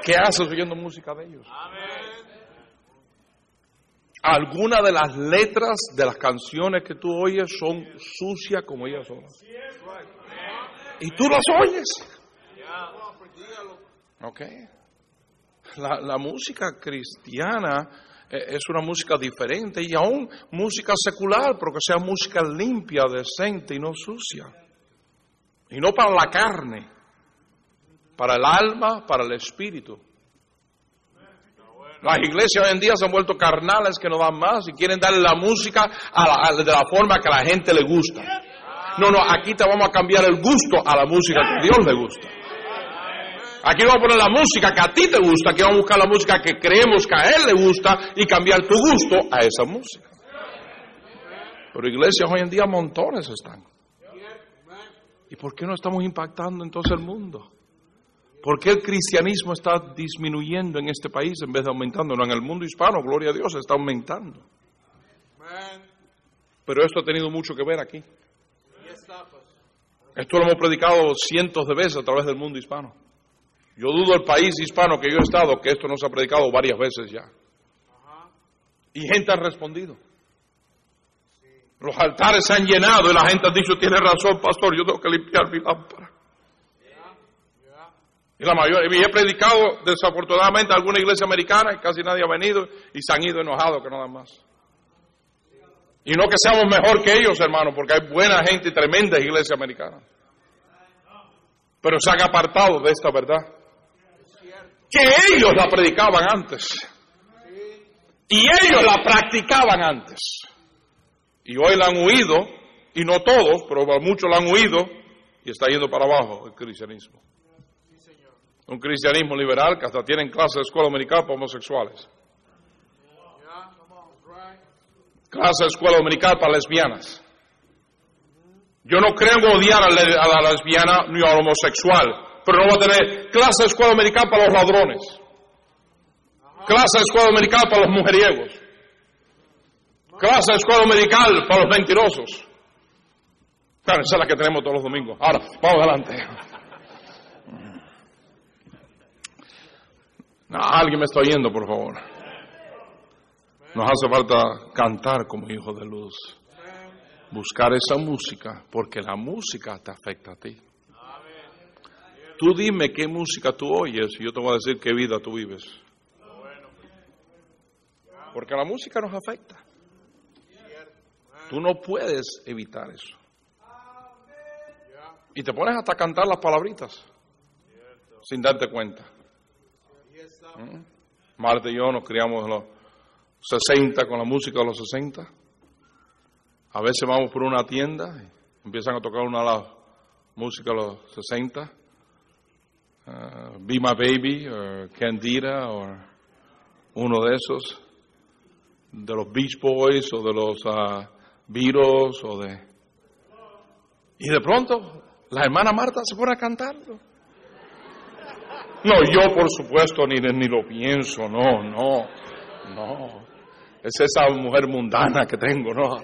¿Qué haces oyendo música de ellos? Algunas de las letras de las canciones que tú oyes son sucias como ellas son. Y tú las oyes. Ok. La, música cristiana es una música diferente y aún música secular, pero que sea música limpia, decente y no sucia. Y no para la carne, para el alma, para el espíritu. Las iglesias hoy en día se han vuelto carnales que no dan más y quieren darle la música a la- de la forma que a la gente le gusta. No, no, aquí te vamos a cambiar el gusto a la música que Dios le gusta. Aquí vamos a poner la música que a ti te gusta, aquí vamos a buscar la música que creemos que a Él le gusta y cambiar tu gusto a esa música. Pero iglesias hoy en día montones están. ¿Y por qué no estamos impactando entonces el mundo? ¿Por qué el cristianismo está disminuyendo en este país en vez de aumentando? No, en el mundo hispano, gloria a Dios, está aumentando. Pero esto ha tenido mucho que ver aquí. Esto lo hemos predicado cientos de veces a través del mundo hispano. Yo dudo el país hispano que yo he estado que esto no se ha predicado varias veces ya. Y gente ha respondido. Los altares se han llenado y la gente ha dicho, tiene razón, pastor, yo tengo que limpiar mi lámpara. Y la mayoría, y he predicado desafortunadamente a alguna iglesia americana y casi nadie ha venido y se han ido enojados que nada más. Y no que seamos mejor que ellos, hermano, porque hay buena gente y tremendas iglesias americanas. Pero se han apartado de esta verdad. Que ellos la predicaban antes. Y ellos la practicaban antes. Y hoy la han huido, y no todos, pero muchos la han huido, y está yendo para abajo el cristianismo. Un cristianismo liberal que hasta tienen clases de escuela dominical para homosexuales. Clase de escuela dominical para lesbianas. Yo no creo odiar a la lesbiana ni al homosexual, pero no va a tener clase de escuela dominical para los ladrones. Clase de escuela dominical para los mujeriegos. Clase de escuela dominical para los mentirosos. Claro, esa es la que tenemos todos los domingos. Ahora, vamos adelante. (laughs) No, alguien me está oyendo, por favor. Nos hace falta cantar como hijos de luz. Buscar esa música, porque la música te afecta a ti. Tú dime qué música tú oyes y yo te voy a decir qué vida tú vives. Porque la música nos afecta. Tú no puedes evitar eso. Y te pones hasta a cantar las palabritas sin darte cuenta. ¿Mm? Marta y yo nos criamos en los 60 con la música de los 60. A veces vamos por una tienda y empiezan a tocar una de las músicas de los 60. Uh, Be My Baby, o Candida, o uno de esos, de los Beach Boys, o de los uh, Beatles, o de... Y de pronto, la hermana Marta se pone a cantarlo. No, yo por supuesto ni, ni lo pienso, no, no, no. Es esa mujer mundana que tengo, ¿no?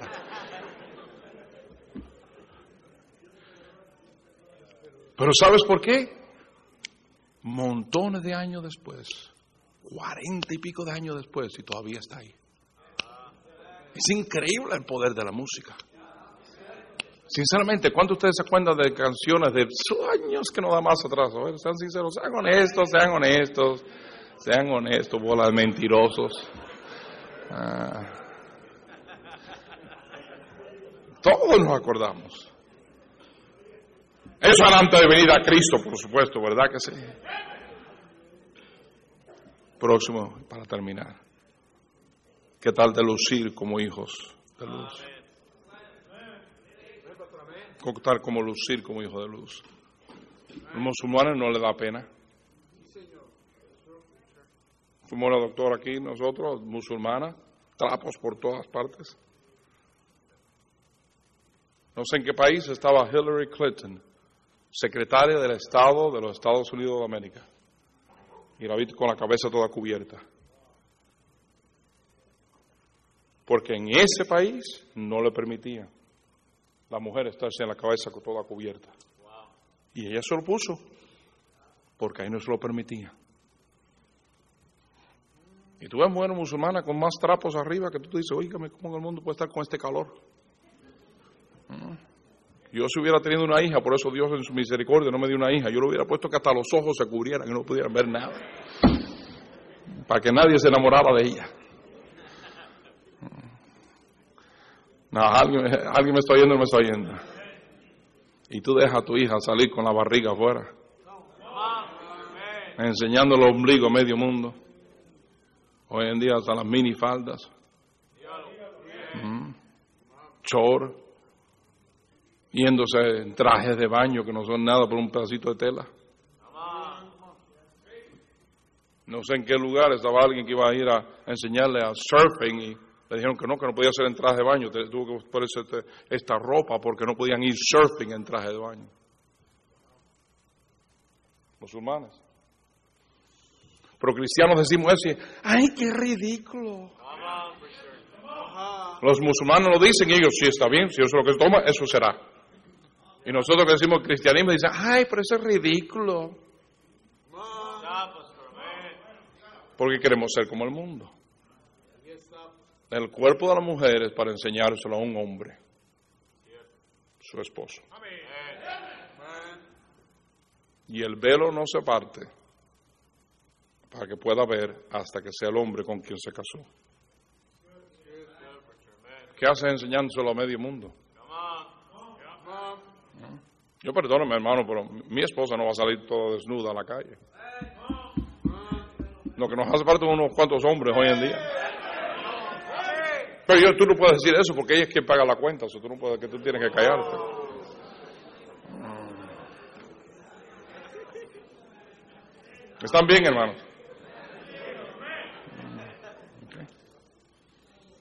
Pero ¿sabes por qué? Montones de años después, cuarenta y pico de años después, y todavía está ahí. Es increíble el poder de la música. Sinceramente, ¿cuántos de ustedes se acuerdan de canciones de años que no da más atrás? A ver, sean sinceros, sean honestos, sean honestos, sean honestos, bolas mentirosos. Ah. Todos nos acordamos. Eso era antes de venir a Cristo, por supuesto, ¿verdad que sí? Próximo, para terminar. ¿Qué tal de lucir como hijos de luz? Contar como lucir como hijo de luz. Los musulmanes no le da pena. Fuimos la doctora aquí, nosotros, musulmana, trapos por todas partes. No sé en qué país estaba Hillary Clinton, secretaria del Estado de los Estados Unidos de América. Y la vi con la cabeza toda cubierta. Porque en ese país no le permitían la mujer estarse en la cabeza toda cubierta. Y ella se lo puso, porque ahí no se lo permitía. Y tú ves mujeres musulmanas con más trapos arriba que tú te dices, oígame, ¿cómo en el mundo puede estar con este calor? ¿Mm? Yo si hubiera tenido una hija, por eso Dios en su misericordia no me dio una hija, yo le hubiera puesto que hasta los ojos se cubrieran y no pudieran ver nada. Para que nadie se enamorara de ella. No, alguien, me está oyendo o me está oyendo. Y tú dejas a tu hija salir con la barriga afuera. Enseñando el ombligo a medio mundo. Hoy en día hasta las minifaldas. Mm. Chor. Yéndose en trajes de baño que no son nada por un pedacito de tela. No sé en qué lugar estaba alguien que iba a ir a enseñarle a surfing y le dijeron que no, que no podía ser en traje de baño, tuvo que ponerse este- esta ropa porque no podían ir surfing en traje de baño. Musulmanes. Pero cristianos decimos eso y, ¡ay, qué ridículo! Los musulmanes lo dicen y ellos, sí está bien, si eso es lo que toma, eso será. Y nosotros que decimos cristianismo dicen, ¡ay, pero eso es ridículo! Porque queremos ser como el mundo. El cuerpo de la mujer es para enseñárselo a un hombre, su esposo. Y el velo no se parte para que pueda ver hasta que sea el hombre con quien se casó. ¿Qué hace enseñándoselo a medio mundo? Yo perdóname, hermano, pero mi esposa no va a salir toda desnuda a la calle. Lo que nos hace falta unos cuantos hombres hoy en día. Pero yo, tú no puedes decir eso porque ella es quien paga la cuenta, o sea, tú no puedes, que tú tienes que callarte. ¿Están bien, hermanos?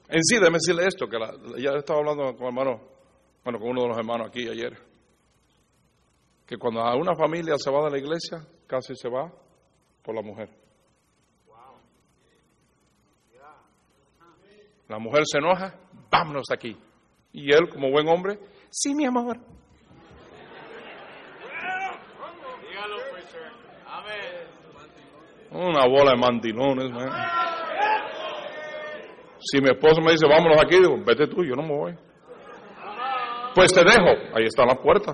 En sí, déjeme decirle esto, que la, ya estaba hablando con hermano, bueno, con uno de los hermanos aquí ayer, que cuando a una familia se va de la iglesia, casi se va por la mujer. La mujer se enoja, vámonos aquí. Y él, como buen hombre, sí, mi amor. Una bola de mandilones, man. Si mi esposo me dice, vámonos aquí, digo, vete tú, yo no me voy. Pues te dejo, ahí está la puerta.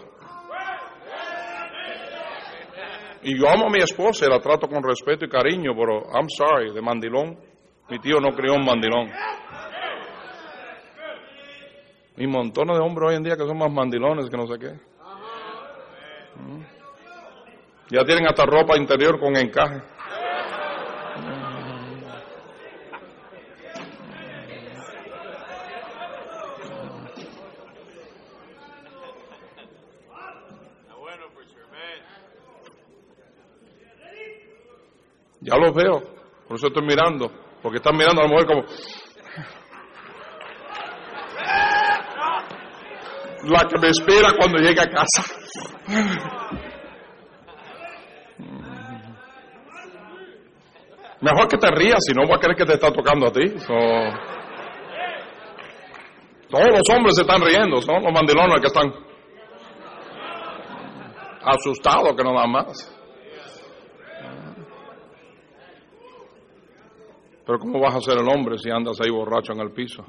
Y yo amo a mi esposa y la trato con respeto y cariño, pero I'm sorry, de mandilón. Mi tío no crió un mandilón. Y montones de hombres hoy en día que son más mandilones que no sé qué. Mm. Ya tienen hasta ropa interior con encaje. Ya los veo, por eso estoy mirando, porque están mirando a la mujer como... La que me espera cuando llegue a casa. Mejor que te rías, si no voy a creer que te está tocando a ti. Todos los hombres se están riendo, son los mandilones que están asustados que no dan más. Pero ¿cómo vas a ser el hombre si andas ahí borracho en el piso?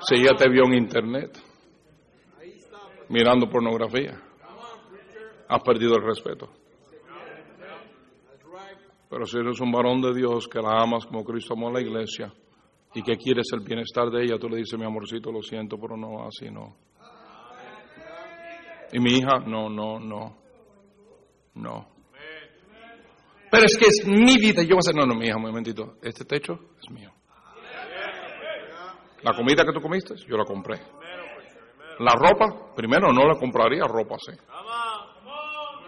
Si ya te vio en internet, mirando pornografía, has perdido el respeto. Pero si eres un varón de Dios que la amas como Cristo amó a la iglesia y que quieres el bienestar de ella, tú le dices, mi amorcito, lo siento, pero no, así no. Y mi hija, no, no, no, no. Pero es que es mi vida, yo voy a hacer, no, no, mi hija, un momentito, este techo es mío. La comida que tú comiste, yo la compré. La ropa, primero no le compraría ropa así.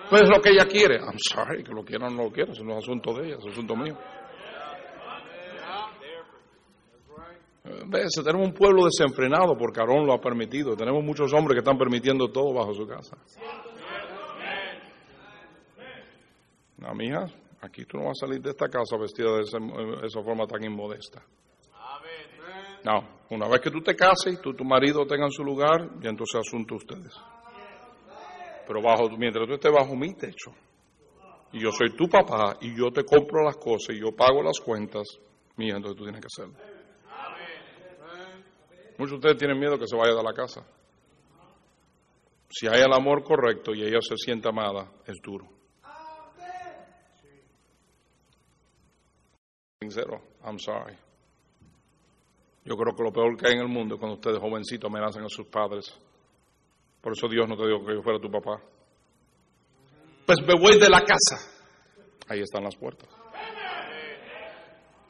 Pues lo que ella quiere. I'm sorry, que lo quiera o no lo quiera, eso no es asunto de ella, es asunto mío. Ves, tenemos un pueblo desenfrenado porque Aarón lo ha permitido. Tenemos muchos hombres que están permitiendo todo bajo su casa. No, mija, aquí tú no vas a salir de esta casa vestida de esa, esa forma tan inmodesta. No, una vez que tú te cases y tú, tu marido tengan su lugar, ya entonces asunto de ustedes. Pero bajo, mientras tú estés bajo mi techo, y yo soy tu papá, y yo te compro las cosas, y yo pago las cuentas, mía, entonces tú tienes que hacerlo. Muchos de ustedes tienen miedo que se vaya de la casa. Si hay el amor correcto y ella se siente amada, es duro. Sincero, I'm sorry. Yo creo que lo peor que hay en el mundo es cuando ustedes jovencitos amenazan a sus padres. Por eso Dios no te dijo que yo fuera tu papá. Pues me voy de la casa. Ahí están las puertas.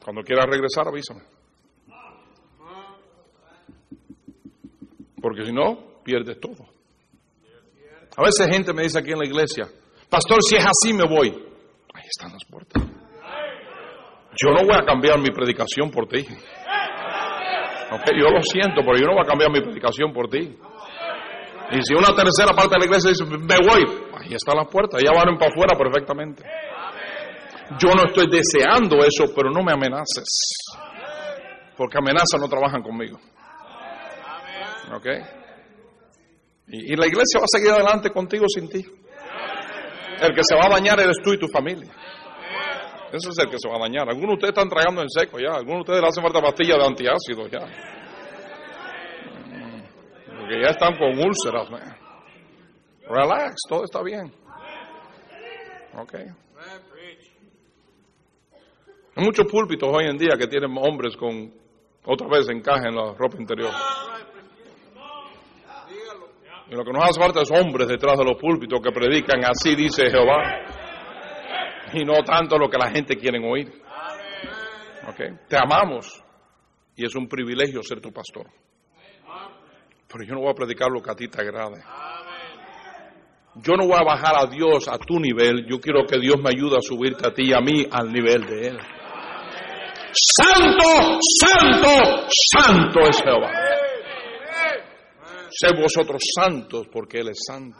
Cuando quieras regresar, avísame. Porque si no, pierdes todo. A veces gente me dice aquí en la iglesia, pastor, si es así me voy. Ahí están las puertas. Yo no voy a cambiar mi predicación por ti. Okay, yo lo siento, pero yo no voy a cambiar mi predicación por ti. Y si una tercera parte de la iglesia dice, me voy, ahí está la puerta, ya van para afuera perfectamente. Yo no estoy deseando eso, pero no me amenaces. Porque amenazas no trabajan conmigo. ¿Ok? Y, la iglesia va a seguir adelante contigo sin ti. El que se va a dañar eres tú y tu familia. Ese es el que se va a dañar. Algunos de ustedes están tragando en seco ya. Algunos de ustedes le hacen falta pastillas de antiácido ya. Porque ya están con úlceras. man. Relax, todo está bien. Ok. Hay muchos púlpitos hoy en día que tienen hombres con otra vez encaje en la ropa interior. Y lo que nos hace falta es hombres detrás de los púlpitos que predican así dice Jehová. Y no tanto lo que la gente quiere oír. ¿Ok? Te amamos. Y es un privilegio ser tu pastor. Pero yo no voy a predicar lo que a ti te agrade. Yo no voy a bajar a Dios a tu nivel. Yo quiero que Dios me ayude a subirte a ti y a mí al nivel de Él. Santo, santo, santo es Jehová. Sé vosotros santos porque Él es santo.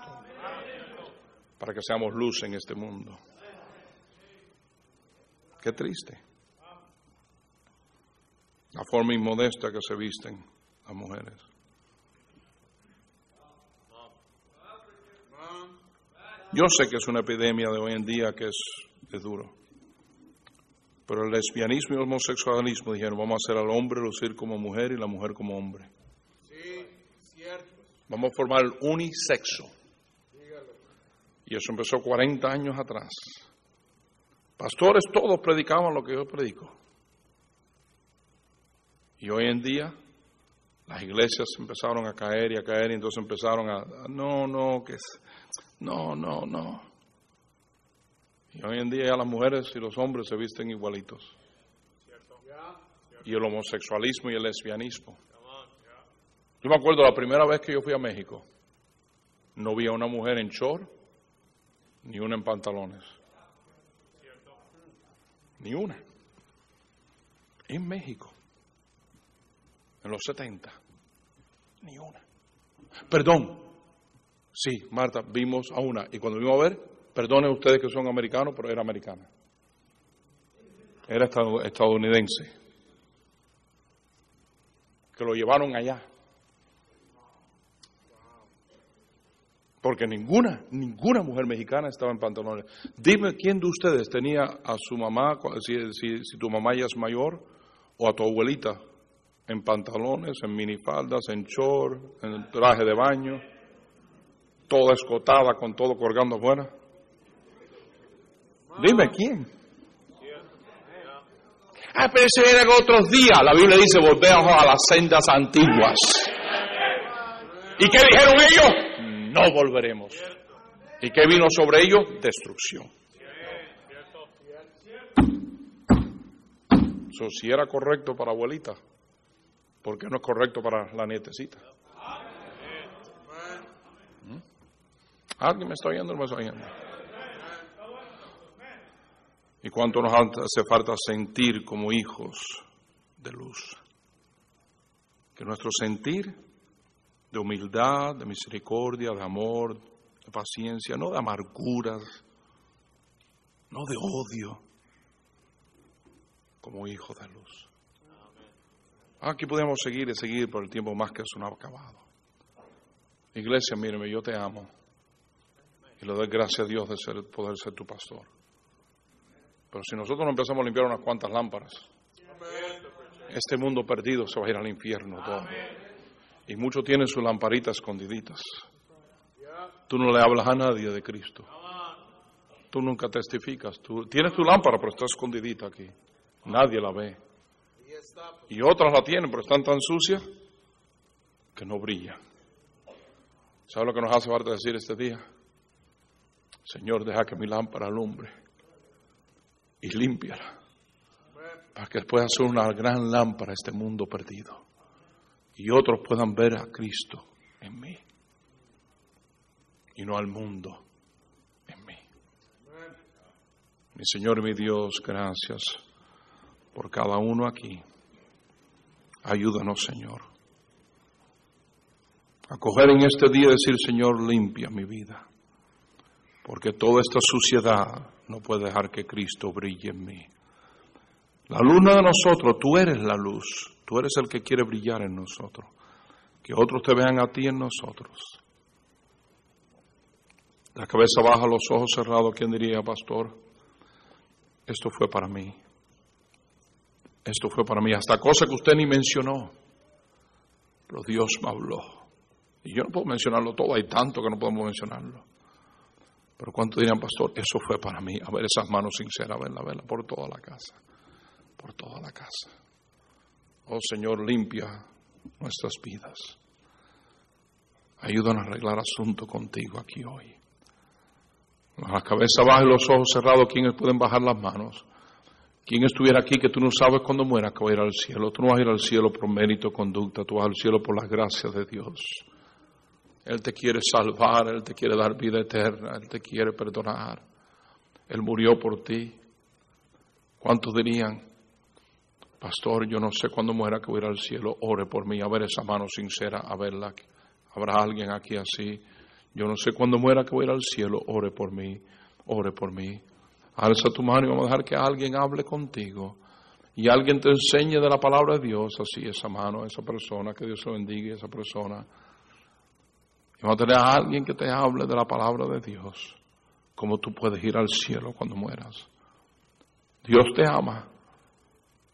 Para que seamos luz en este mundo. Qué triste. La forma inmodesta que se visten las mujeres. Yo sé que es una epidemia de hoy en día que es, es duro. Pero el lesbianismo y el homosexualismo dijeron, vamos a hacer al hombre lucir como mujer y la mujer como hombre. Vamos a formar el unisexo. Y eso empezó 40 años atrás. Pastores todos predicaban lo que yo predico. Y hoy en día las iglesias empezaron a caer y a caer y entonces empezaron a, no, no, que es, no, no, no. Y hoy en día ya las mujeres y los hombres se visten igualitos. Y el homosexualismo y el lesbianismo. Yo me acuerdo la primera vez que yo fui a México, no vi a una mujer en short ni una en pantalones. Ni una. En México. En los 70. Ni una. Perdón. Sí, Marta, vimos a una. Y cuando vimos a ver, perdonen ustedes que son americanos, pero era americana. Era estad- estadounidense. Que lo llevaron allá. Porque ninguna, ninguna mujer mexicana estaba en pantalones. Dime quién de ustedes tenía a su mamá, si, si, tu mamá ya es mayor, o a tu abuelita, en pantalones, en minifaldas, en short, en traje de baño, toda escotada, con todo colgando afuera. Dime quién. Ah, pero ese era en otros días. La Biblia dice, volvemos a las sendas antiguas. ¿Y qué dijeron ellos? No volveremos. ¿Y qué vino sobre ellos? Destrucción. So, si era correcto para abuelita, ¿por qué no es correcto para la nietecita? ¿Mm? ¿Alguien me está oyendo o no me está oyendo? ¿Y cuánto nos hace falta sentir como hijos de luz? Que nuestro sentir de humildad, de misericordia, de amor, de paciencia, no de amarguras, no de odio, como hijos de luz. Aquí podemos seguir y seguir por el tiempo más que no ha acabado. Iglesia, míreme, yo te amo y le doy gracias a Dios de ser, poder ser tu pastor. Pero si nosotros no empezamos a limpiar unas cuantas lámparas, este mundo perdido se va a ir al infierno todo. Y muchos tienen sus lamparitas escondiditas. Tú no le hablas a nadie de Cristo. Tú nunca testificas. Tú tienes tu lámpara, pero está escondidita aquí. Nadie la ve. Y otras la tienen, pero están tan sucias que no brillan. ¿Sabe lo que nos hace falta decir este día? Señor, deja que mi lámpara alumbre y límpiala para que pueda ser una gran lámpara este mundo perdido y otros puedan ver a Cristo en mí y no al mundo en mí. Mi Señor, mi Dios, gracias por cada uno aquí. Ayúdanos, Señor, a coger en este día y decir, Señor, limpia mi vida, porque toda esta suciedad no puede dejar que Cristo brille en mí. La luna de nosotros, tú eres la luz, tú eres el que quiere brillar en nosotros, que otros te vean a ti en nosotros. La cabeza baja, los ojos cerrados, ¿quién diría, pastor? Esto fue para mí. Esto fue para mí, hasta cosa que usted ni mencionó. Pero Dios me habló. Y yo no puedo mencionarlo todo, hay tanto que no podemos mencionarlo. Pero ¿cuánto dirían, pastor? Eso fue para mí. A ver esas manos sinceras, verla, verla, por toda la casa. Por toda la casa. Oh Señor, limpia nuestras vidas. Ayúdanos a arreglar asunto contigo aquí hoy. La cabeza baja y los ojos cerrados, ¿quiénes pueden bajar las manos? ¿Quién estuviera aquí que tú no sabes cuándo muera que va a ir al cielo? Tú no vas a ir al cielo por mérito, conducta, tú vas al cielo por las gracias de Dios. Él te quiere salvar, Él te quiere dar vida eterna, Él te quiere perdonar. Él murió por ti. ¿Cuántos dirían, Pastor, yo no sé cuándo muera que voy a ir al cielo, ore por mí, a ver esa mano sincera, a verla. Habrá alguien aquí así. Yo no sé cuándo muera que voy a ir al cielo, ore por mí, ore por mí. Alza tu mano y vamos a dejar que alguien hable contigo y alguien te enseñe de la palabra de Dios, así esa mano, esa persona, que Dios se bendiga, esa persona. Y vamos a tener a alguien que te hable de la palabra de Dios, cómo tú puedes ir al cielo cuando mueras. Dios te ama.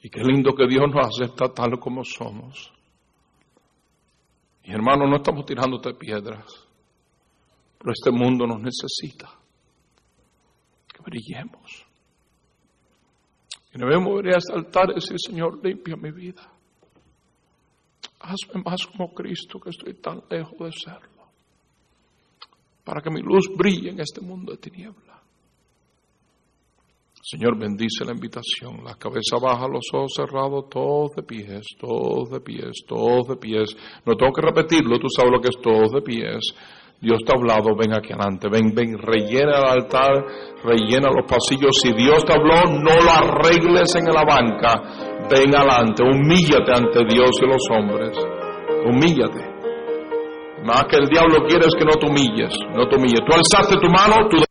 Y qué lindo que Dios nos acepta tal como somos. Y hermano, no estamos tirándote piedras, pero este mundo nos necesita. Que brillemos. Y debemos venir a este altar y decir, Señor, limpia mi vida. Hazme más como Cristo, que estoy tan lejos de serlo. Para que mi luz brille en este mundo de tiniebla. Señor, bendice la invitación. La cabeza baja, los ojos cerrados, todos de pies, todos de pies, todos de pies. No tengo que repetirlo, tú sabes lo que es todos de pies. Dios te ha hablado, ven aquí adelante, ven, ven, rellena el altar, rellena los pasillos. Si Dios te habló, no lo arregles en la banca, ven adelante, humíllate ante Dios y los hombres, humíllate. Más que el diablo quiere es que no te humilles, no te humilles. Tú alzaste tu mano, tú